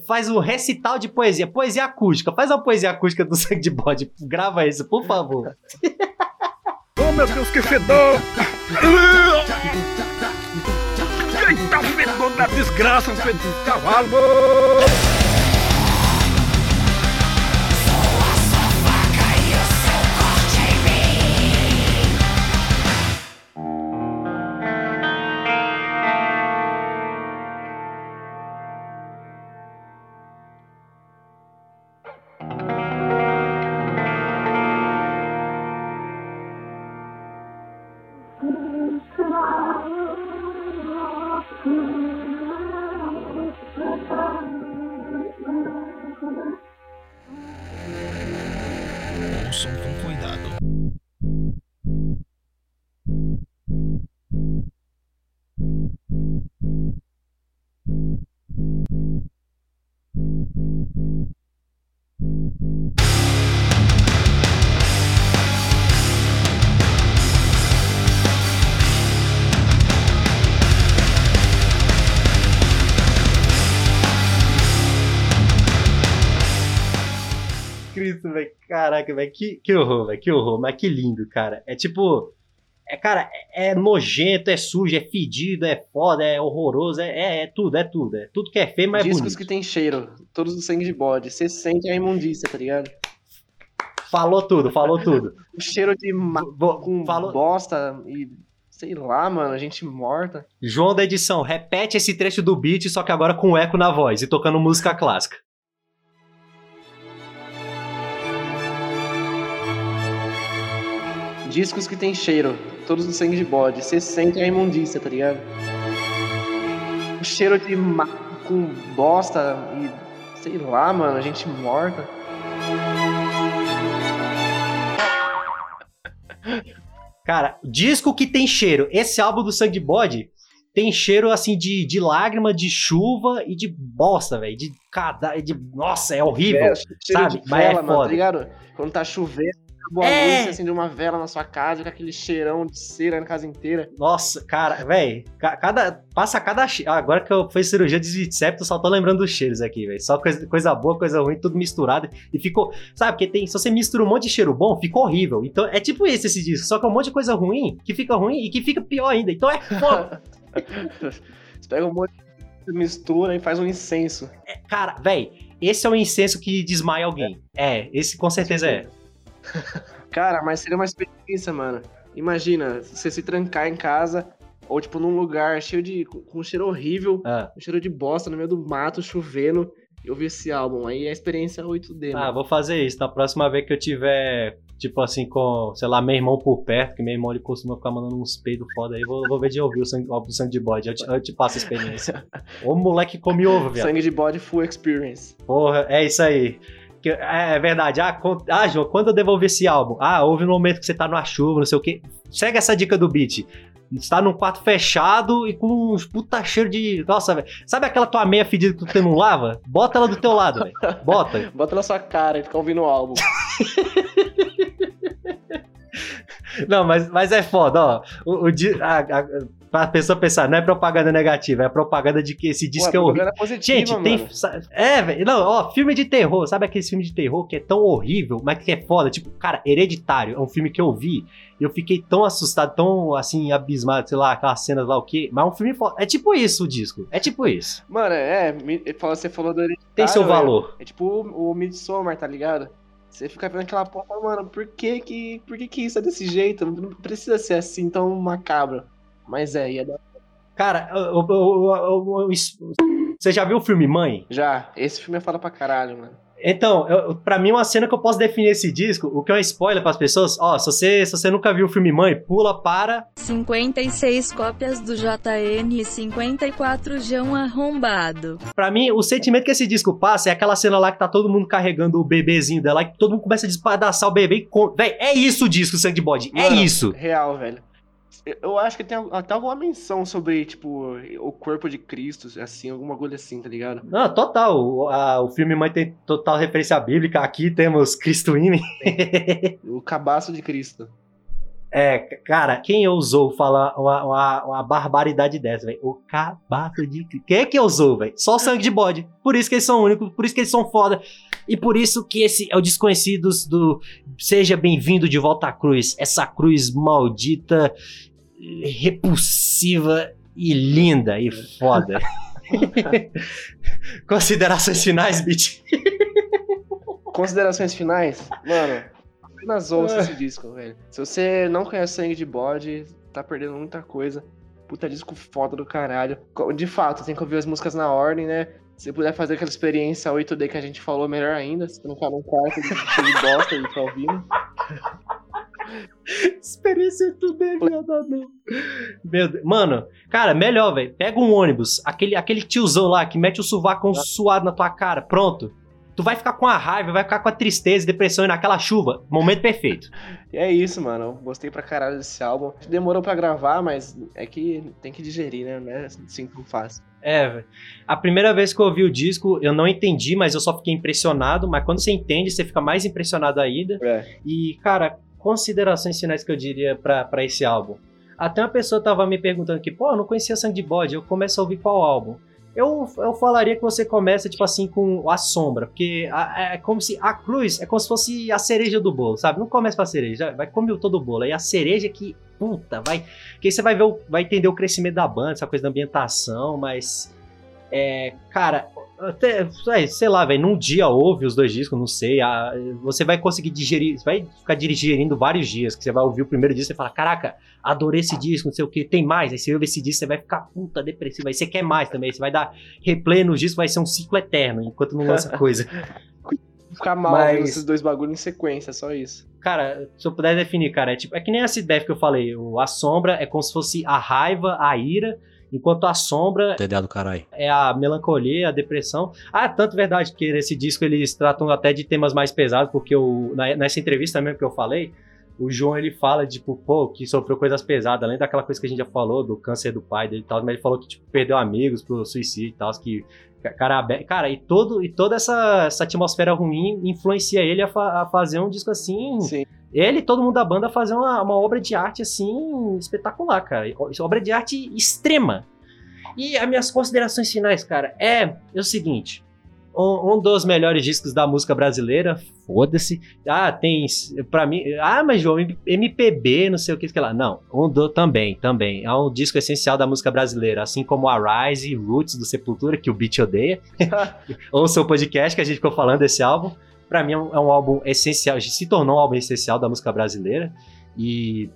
S3: faz um recital de poesia, poesia acústica acústica. Faz uma poesia acústica do [laughs] sangue de bode. Grava isso, por favor. [laughs]
S5: oh, meu Deus, que fedor! Eita, fedor da desgraça, fedor de cavalo!
S3: Caraca, velho. Que, que horror, velho. Que horror. Mas que lindo, cara. É tipo. É, cara, é, é nojento, é sujo, é fedido, é foda, é horroroso, é, é, é tudo, é tudo. É tudo que é feio, mas
S4: Discos
S3: é bonito.
S4: que tem cheiro, todos do sangue de bode. Você sente a imundícia, tá ligado?
S3: Falou tudo, falou tudo. [laughs]
S4: O cheiro de com
S3: falou-
S4: bosta e sei lá, mano, gente morta.
S3: João da edição, repete esse trecho do beat, só que agora com eco na voz e tocando música clássica.
S4: Discos que tem cheiro, todos do sangue de bode. Você sente a imundícia, tá ligado? O cheiro de ma... com bosta e sei lá, mano, gente morta.
S3: Cara, disco que tem cheiro. Esse álbum do Sangue de Bode tem cheiro assim de, de lágrima, de chuva e de bosta, velho. De cada. De, nossa, é horrível.
S4: É,
S3: sabe?
S4: de
S3: Mas é
S4: vela, mano,
S3: foda.
S4: tá ligado? Quando tá chovendo, acabou a
S3: É.
S4: luz, você acende uma vela na sua casa, com aquele cheirão de cera na casa inteira.
S3: Nossa, cara, velho. Cada. Passa cada. Ah, Agora que eu fiz cirurgia de septo, só tô lembrando dos cheiros aqui, velho. Só coisa, coisa boa, coisa ruim, tudo misturado. E ficou. Sabe, porque tem. Se você mistura um monte de cheiro bom, fica horrível. Então é tipo esse esse disco. Só que é um monte de coisa ruim que fica ruim e que fica pior ainda. Então é foda. [laughs]
S4: Você pega um monte de mistura e faz um incenso.
S3: Cara, velho, esse é o incenso que desmaia alguém. É, esse com certeza é.
S4: Cara, mas seria uma experiência, mano. Imagina, você se trancar em casa, ou tipo num lugar cheio de. com um cheiro horrível,
S3: Ah,
S4: um cheiro de bosta no meio do mato, chovendo, e ouvir esse álbum. Aí é a experiência 8D,
S3: ah,
S4: mano.
S3: vou fazer isso. Na próxima vez que eu tiver, tipo assim, com, sei lá, meu irmão por perto, que meu irmão ele costuma ficar mandando uns peidos foda aí, vou, vou ver de ouvir o sangue, o sangue de bode. Eu te, eu te passo a experiência. [laughs] Ô moleque come ovo, viado.
S4: Sangue de bode full experience.
S3: Porra, é isso aí. Que- É, é verdade. Ah, ah, João, quando eu devolver esse álbum? Ah, houve um momento que você tá numa chuva, não sei o quê. Segue essa dica do beat. Está num quarto fechado e com uns puta cheiro de. Nossa, velho. Sabe aquela tua meia fedida que tu não lava? Bota ela do teu lado, velho. Bota. [laughs]
S4: Bota na sua cara e fica ouvindo o álbum. [laughs]
S3: Não, mas, mas é foda, ó. O, o, a, a, pra pessoa pensar, não é propaganda negativa, é propaganda de que esse disco
S4: Pô,
S3: é horrível.
S4: positiva,
S3: Gente, tem.
S4: mano.
S3: sa- É, velho. Não, ó, filme de terror. Sabe aquele filme de terror que é tão horrível, mas que é foda? Tipo, cara, Hereditário é um filme que eu vi e eu fiquei tão assustado, tão assim, abismado, sei lá, aquelas cenas lá, o quê. Mas é um filme foda. É tipo isso o disco. É tipo isso.
S4: Mano, é, você falou do Hereditário,
S3: Tem seu valor.
S4: É tipo o, o Midsommar, tá ligado? Você fica vendo aquela porra, mano, por que que, por que que isso é desse jeito? Não precisa ser assim tão macabro. Mas é, ia dar...
S3: Cara, o- o- o- o- o- isso- você já viu o filme Mãe?
S4: Já, esse filme é foda pra caralho, mano.
S3: Então, eu, pra mim, uma cena que eu posso definir esse disco, o que é um spoiler pras pessoas, ó, se você, se você nunca viu o filme Mãe, pula para
S7: 56 cópias do JN e 54 Jão arrombado.
S3: Pra mim, o sentimento que esse disco passa é aquela cena lá que tá todo mundo carregando o bebezinho dela e que todo mundo começa a despedaçar o bebê e. Com... Véi, é isso o disco, Sangue de Bode. É
S4: Mano,
S3: isso.
S4: Real, velho. Eu- acho que tem até alguma menção sobre, tipo, o corpo de Cristo, assim, alguma coisa assim, tá ligado?
S3: Não, total. O, a- o filme Mãe tem total referência bíblica. Aqui temos Cristo em mim. [laughs]
S4: O cabaço de Cristo.
S3: É, cara, quem ousou falar uma, uma, uma barbaridade dessa, velho? O cabaço de Cristo. Quem é que ousou, velho? Só o sangue de bode. Por isso que eles são únicos, por isso que eles são foda. E por isso que esse é o Desconhecidos do Seja Bem-vindo de Volta à Cruz. Essa cruz maldita, repulsiva e linda e foda. [laughs] Considerações finais, Bitch?
S4: Considerações finais? Mano, apenas ouça esse disco, velho. Se você não conhece Sangue de Bode, tá perdendo muita coisa. Puta disco foda do caralho. De fato, tem que ouvir as músicas na ordem, né? Se puder fazer aquela experiência 8D que a gente falou, melhor ainda. Se não ficar num quarto de bosta e tá ouvindo. [laughs]
S3: Experiência tudo é nada não. Meu Deus. Mano, cara, melhor, velho. Pega um ônibus, aquele, aquele tiozão lá que mete o sovaco suado na tua cara, pronto. Tu vai ficar com a raiva, vai ficar com a tristeza, depressão e naquela chuva. Momento perfeito.
S4: E [laughs] é isso, mano. Eu gostei pra caralho desse álbum. Demorou pra gravar, mas é que tem que digerir, né? Não é assim tão fácil.
S3: É, velho. A primeira vez que eu ouvi o disco, eu não entendi, mas eu só fiquei impressionado. Mas quando você entende, você fica mais impressionado ainda.
S4: É.
S3: E, cara, considerações finais que eu diria pra, pra esse álbum. Até uma pessoa tava me perguntando que, pô, eu não conhecia Sangue de Bode, eu começo a ouvir qual álbum? Eu, eu falaria que você começa, tipo assim, com a sombra, porque a- é como se a cruz é como se fosse a cereja do bolo, sabe? Não começa com a cereja, vai comer todo o bolo. Aí a cereja que, puta, vai. Que aí você vai ver, o- vai entender o crescimento da banda, essa coisa da ambientação, mas. É, cara, até, é, sei lá, velho, num dia ouve os dois discos, não sei. a- você vai conseguir digerir, você vai ficar digerindo vários dias, que você vai ouvir o primeiro disco e fala, caraca, adorei esse disco, não sei o que, tem mais. Aí você ouve esse disco, você vai ficar puta depressivo. Aí você quer mais também, você vai dar replay no disco, vai ser um ciclo eterno, enquanto não lança coisa. [laughs]
S4: Ficar mal
S3: Mas-
S4: esses dois bagulhos em sequência, só isso.
S3: Cara, se eu puder definir, cara, é tipo, é que nem essa ideia que eu falei. O, a sombra é como se fosse a raiva, a ira, enquanto a sombra
S1: TDA do caralho.
S3: é a melancolia, a depressão. Ah, tanto verdade que nesse disco eles tratam até de temas mais pesados, porque na- nessa entrevista mesmo que eu falei, o João ele fala, tipo, pô, que sofreu coisas pesadas, além daquela coisa que a gente já falou, do câncer do pai dele e tal, mas ele falou que, tipo, perdeu amigos pro suicídio e tal, que. Cara, cara, e, todo, e toda essa, essa atmosfera ruim influencia ele a, fa- a fazer um disco assim.
S4: Sim.
S3: Ele e todo mundo da banda fazer uma, uma obra de arte assim espetacular, cara. Obra de arte extrema. E as minhas considerações finais, cara, é, é o seguinte. Um, um dos melhores discos da música brasileira, foda-se. Ah, tem. Pra mim. Ah, mas João, MPB, não sei o que, que lá. Não, um do também, também. É um disco essencial da música brasileira. Assim como a Rise e Roots do Sepultura, que o Beat odeia. [laughs] Ou o seu podcast, que a gente ficou falando desse álbum. Pra mim é um, é um álbum essencial. Se tornou um álbum essencial da música brasileira. E.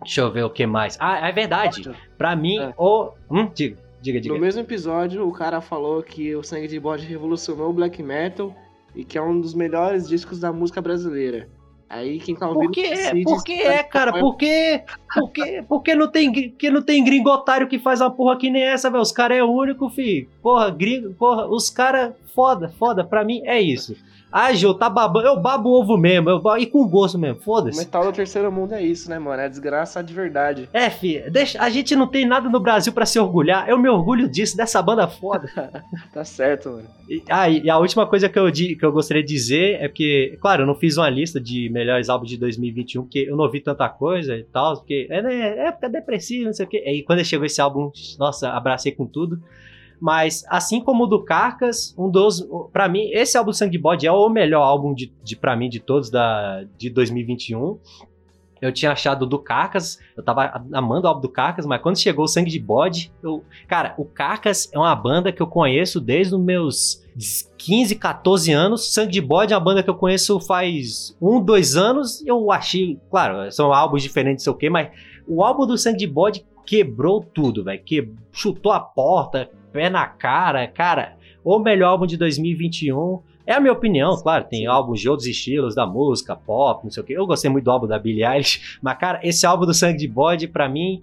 S3: Deixa eu ver o que mais. Ah, é verdade. Pra mim,
S4: É.
S3: o. Hum, diga, diga, diga.
S4: No mesmo episódio, o cara falou que o Sangue de Bode revolucionou o black metal e que é um dos melhores discos da música brasileira. Aí quem tá ouvindo
S3: Por que
S4: decide
S3: Por que é, cara? Por que? Por que? Porque não tem, porque não tem gringo otário que faz uma porra que nem essa, velho. Os caras é único, fi. Porra, gringo, porra, os caras, foda, foda. Pra mim é isso. Ah, Gil, tá babando. Eu babo ovo mesmo. Eu babo, e com gosto mesmo, foda-se.
S4: metal do terceiro mundo é isso, né, mano? É desgraça de verdade.
S3: É, fi, deixa, a gente não tem nada no Brasil pra se orgulhar. Eu me orgulho disso, dessa banda foda. [laughs]
S4: Tá certo, mano.
S3: E, ah, e a última coisa que eu, di- que eu gostaria de dizer é que, claro, eu não fiz uma lista de melhores álbuns de 2021, porque eu não ouvi tanta coisa e tal, porque é, né, é época depressiva, não sei o quê. Aí quando chegou esse álbum, nossa, abracei com tudo. Mas, assim como o do Carcas, um dos. Pra mim, esse álbum Sangue Bode é o melhor álbum de, de para mim de todos da, de 2021. Eu tinha achado do Carcas, eu tava amando o álbum do Carcas, mas quando chegou o Sangue de Bode, eu. Cara, o Carcas é uma banda que eu conheço desde os meus 15, 14 anos. Sangue de Bode é uma banda que eu conheço faz um, dois anos. Eu achei, claro, são álbuns diferentes, sei o quê, mas o álbum do Sangue de Bode quebrou tudo, velho. Que chutou a porta, pé na cara, cara. O melhor álbum de 2021. É a minha opinião, claro, tem álbuns de outros estilos da música, pop, não sei o que. Eu gostei muito do álbum da Billie Eilish, [laughs] mas cara, esse álbum do Sangue de Bode pra mim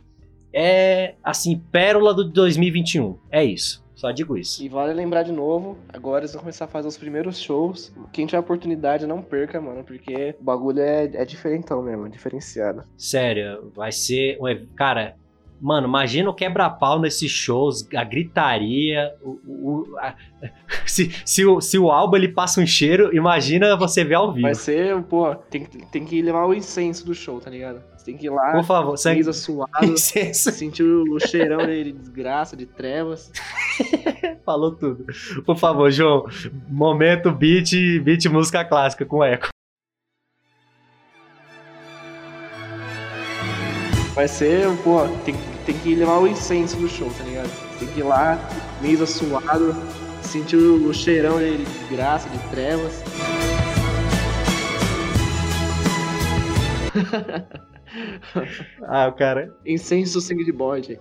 S3: é assim, pérola do 2021. É isso. Só digo isso.
S4: E vale lembrar de novo, agora eles vão começar a fazer os primeiros shows. Quem tiver oportunidade, não perca, mano, porque o bagulho é, é diferentão mesmo, é diferenciado.
S3: Sério, vai ser. um Cara, mano, imagina o quebra-pau nesses shows, a gritaria. O, o- a- [laughs] se, se, o, se o álbum ele passa um cheiro, imagina você ver ao vivo.
S4: Vai ser, pô, tem, que- tem que levar o incenso do show, tá ligado? Você tem que ir lá,
S3: Por favor,
S4: camisa suado, [laughs]
S3: Incenso,
S4: sentir o cheirão de desgraça, de trevas. [laughs]
S3: falou tudo. Por favor, João, momento beat, beat música clássica com eco.
S4: Vai ser, pô, tem, tem que levar o incenso do show, tá ligado? Tem que ir lá, camisa suado, sentir o cheirão de desgraça, de trevas. [laughs]
S3: Ah, o cara.
S4: Incenso sangue de bode.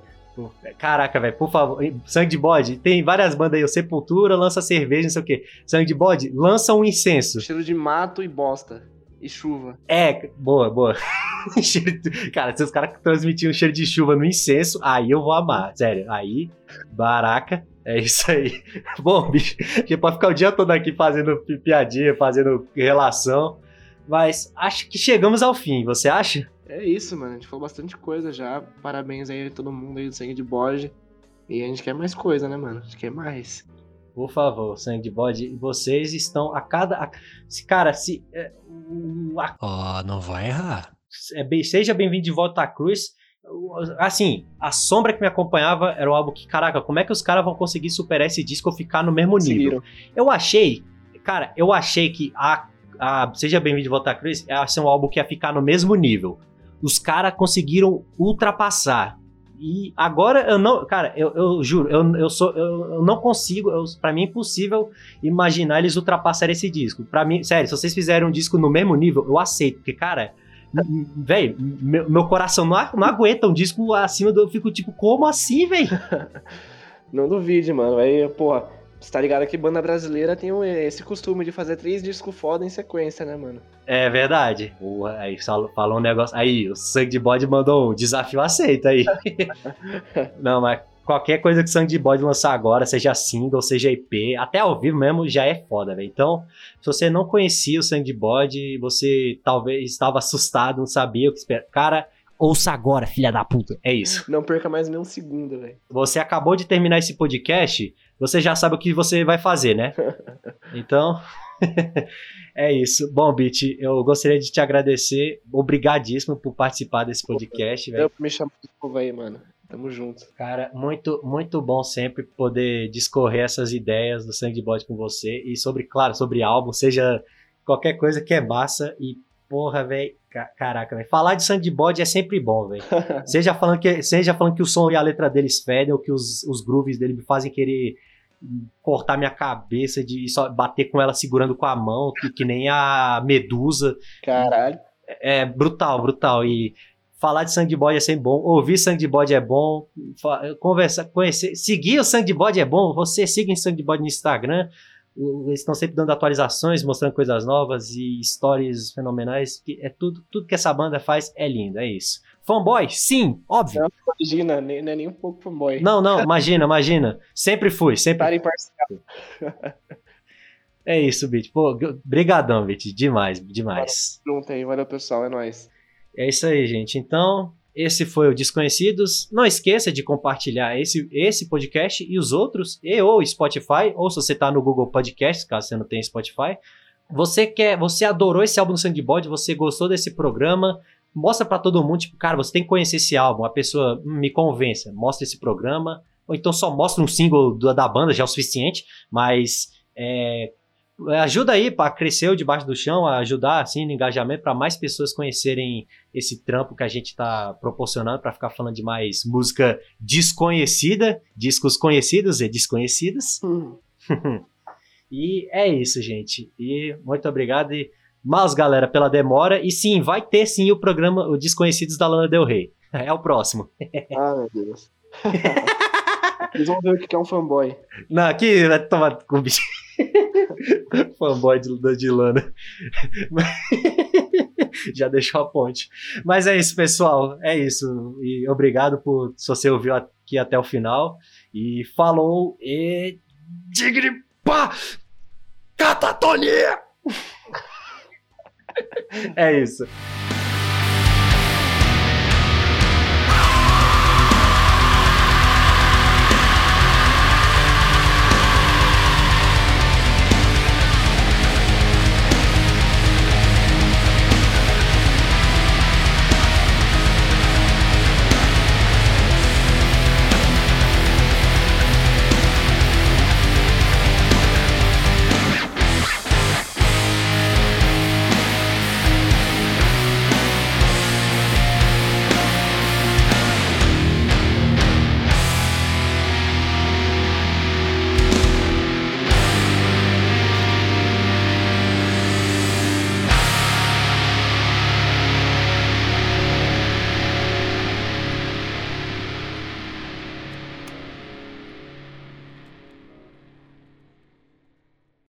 S3: Caraca, velho, por favor. Sangue de bode, tem várias bandas aí. O Sepultura lança cerveja, não sei o quê. Sangue de bode, lança um incenso.
S4: Cheiro de mato e bosta. E chuva.
S3: É, boa, boa. [laughs] Cara, se os caras transmitiam cheiro de chuva no incenso, aí eu vou amar. Sério, aí, baraca. É isso aí. [laughs] Bom, bicho, a gente pode ficar o dia todo aqui fazendo pi- piadinha, fazendo relação. Mas acho que chegamos ao fim, você acha?
S4: É isso, mano. A gente falou bastante coisa já. Parabéns aí a todo mundo aí do sangue de bode. E a gente quer mais coisa, né, mano? A gente quer mais.
S3: Por favor, sangue de bode, vocês estão a cada. a- se, cara, se. é, o-
S1: Ó, não vai errar.
S3: é bem- seja bem-vindo de volta à cruz. Assim, a sombra que me acompanhava era um álbum que, caraca, como é que os caras vão conseguir superar esse disco ou ficar no mesmo nível?
S4: Conseguiram.
S3: Eu achei, cara, eu achei que a, a Seja Bem-vindo de Volta à Cruz ia ser um álbum que ia ficar no mesmo nível. Os caras conseguiram ultrapassar. E agora eu não. Cara, eu, eu juro, eu, eu sou. Eu, eu não consigo. Pra mim é impossível imaginar eles ultrapassarem esse disco. Pra mim, sério, se vocês fizerem um disco no mesmo nível, eu aceito. Porque, cara. Velho, meu, meu coração não, não aguenta um disco acima do. Eu fico tipo, como assim, velho? [laughs]
S4: Não duvide, mano. Aí, porra, você tá ligado que banda brasileira tem esse costume de fazer três discos foda em sequência, né, mano?
S3: É verdade. Porra, aí fal- falou um negócio. Aí, o Sangue de Bode mandou um desafio aceito aí. [laughs] Não, mas qualquer coisa que o Sangue de Bode lançar agora, seja single, seja EP, até ao vivo mesmo, já é foda, velho. Então, se você não conhecia o Sangue de Bode, você talvez estava assustado, não sabia o que esperar. Cara, ouça agora, filha da puta. É isso.
S4: Não perca mais nem um segundo, velho.
S3: Você acabou de terminar esse podcast, você já sabe o que você vai fazer, né? [laughs] Então, [laughs] é isso. Bom, Bit, eu gostaria de te agradecer. Obrigadíssimo por participar desse podcast, velho.
S4: Me chamar de novo aí, mano. Tamo junto.
S3: Cara, muito, muito bom sempre poder discorrer essas ideias do Sangue de Bode com você e sobre, claro, sobre álbum, seja qualquer coisa que é massa e porra, velho, caraca, velho. Falar de Sangue de Bode é sempre bom, velho. [laughs] seja falando que seja falando que o som e a letra deles fedem ou que os, os grooves dele me fazem querer cortar minha cabeça de só bater com ela segurando com a mão, que, que nem a Medusa.
S4: Caralho.
S3: É brutal, brutal. E falar de sangue de bode é sempre bom, ouvir sangue de bode é bom, conversar, conhecer, seguir o sangue de bode é bom. Você siga em sangue de bode no Instagram. o- Eles estão sempre dando atualizações, mostrando coisas novas e stories fenomenais. Que é tudo, tudo que essa banda faz é lindo, é isso. Fanboy, sim, óbvio.
S4: Imagina, nem, não é nem um pouco fanboy.
S3: Não, não, imagina, imagina. Sempre fui, sempre.
S4: Para em parcial.
S3: É isso, Bit. Pô, brigadão, Bit. Demais, demais.
S4: Junto aí, valeu pessoal, é nóis.
S3: É isso aí, gente. Então, esse foi o Desconhecidos. Não esqueça de compartilhar esse, esse podcast e os outros, e ou Spotify, ou se você tá no Google Podcast, caso você não tenha Spotify. Você quer, você adorou esse álbum do Bode, você gostou desse programa, mostra pra todo mundo, tipo, cara, você tem que conhecer esse álbum. A pessoa hum, me convença, mostra esse programa, ou então só mostra um single da da banda, já é o suficiente, mas é, ajuda aí para crescer o debaixo do chão, a ajudar assim no engajamento para mais pessoas conhecerem esse trampo que a gente está proporcionando para ficar falando de mais música desconhecida, discos conhecidos e desconhecidos. [laughs] e é isso, gente. E muito obrigado e mas galera pela demora e sim, vai ter sim o programa o Desconhecidos da Lana Del Rey. [laughs] É o próximo.
S4: Ah, meu Deus. [laughs] Eles vão ver o que é um fanboy.
S3: Não, aqui vai tomar com o bicho. [laughs] Fanboy de, de Lana. Já deixou a ponte. Mas é isso, pessoal. É isso. E obrigado por se você ouviu aqui até o final. E falou e. Digripa! Catatonia! É isso.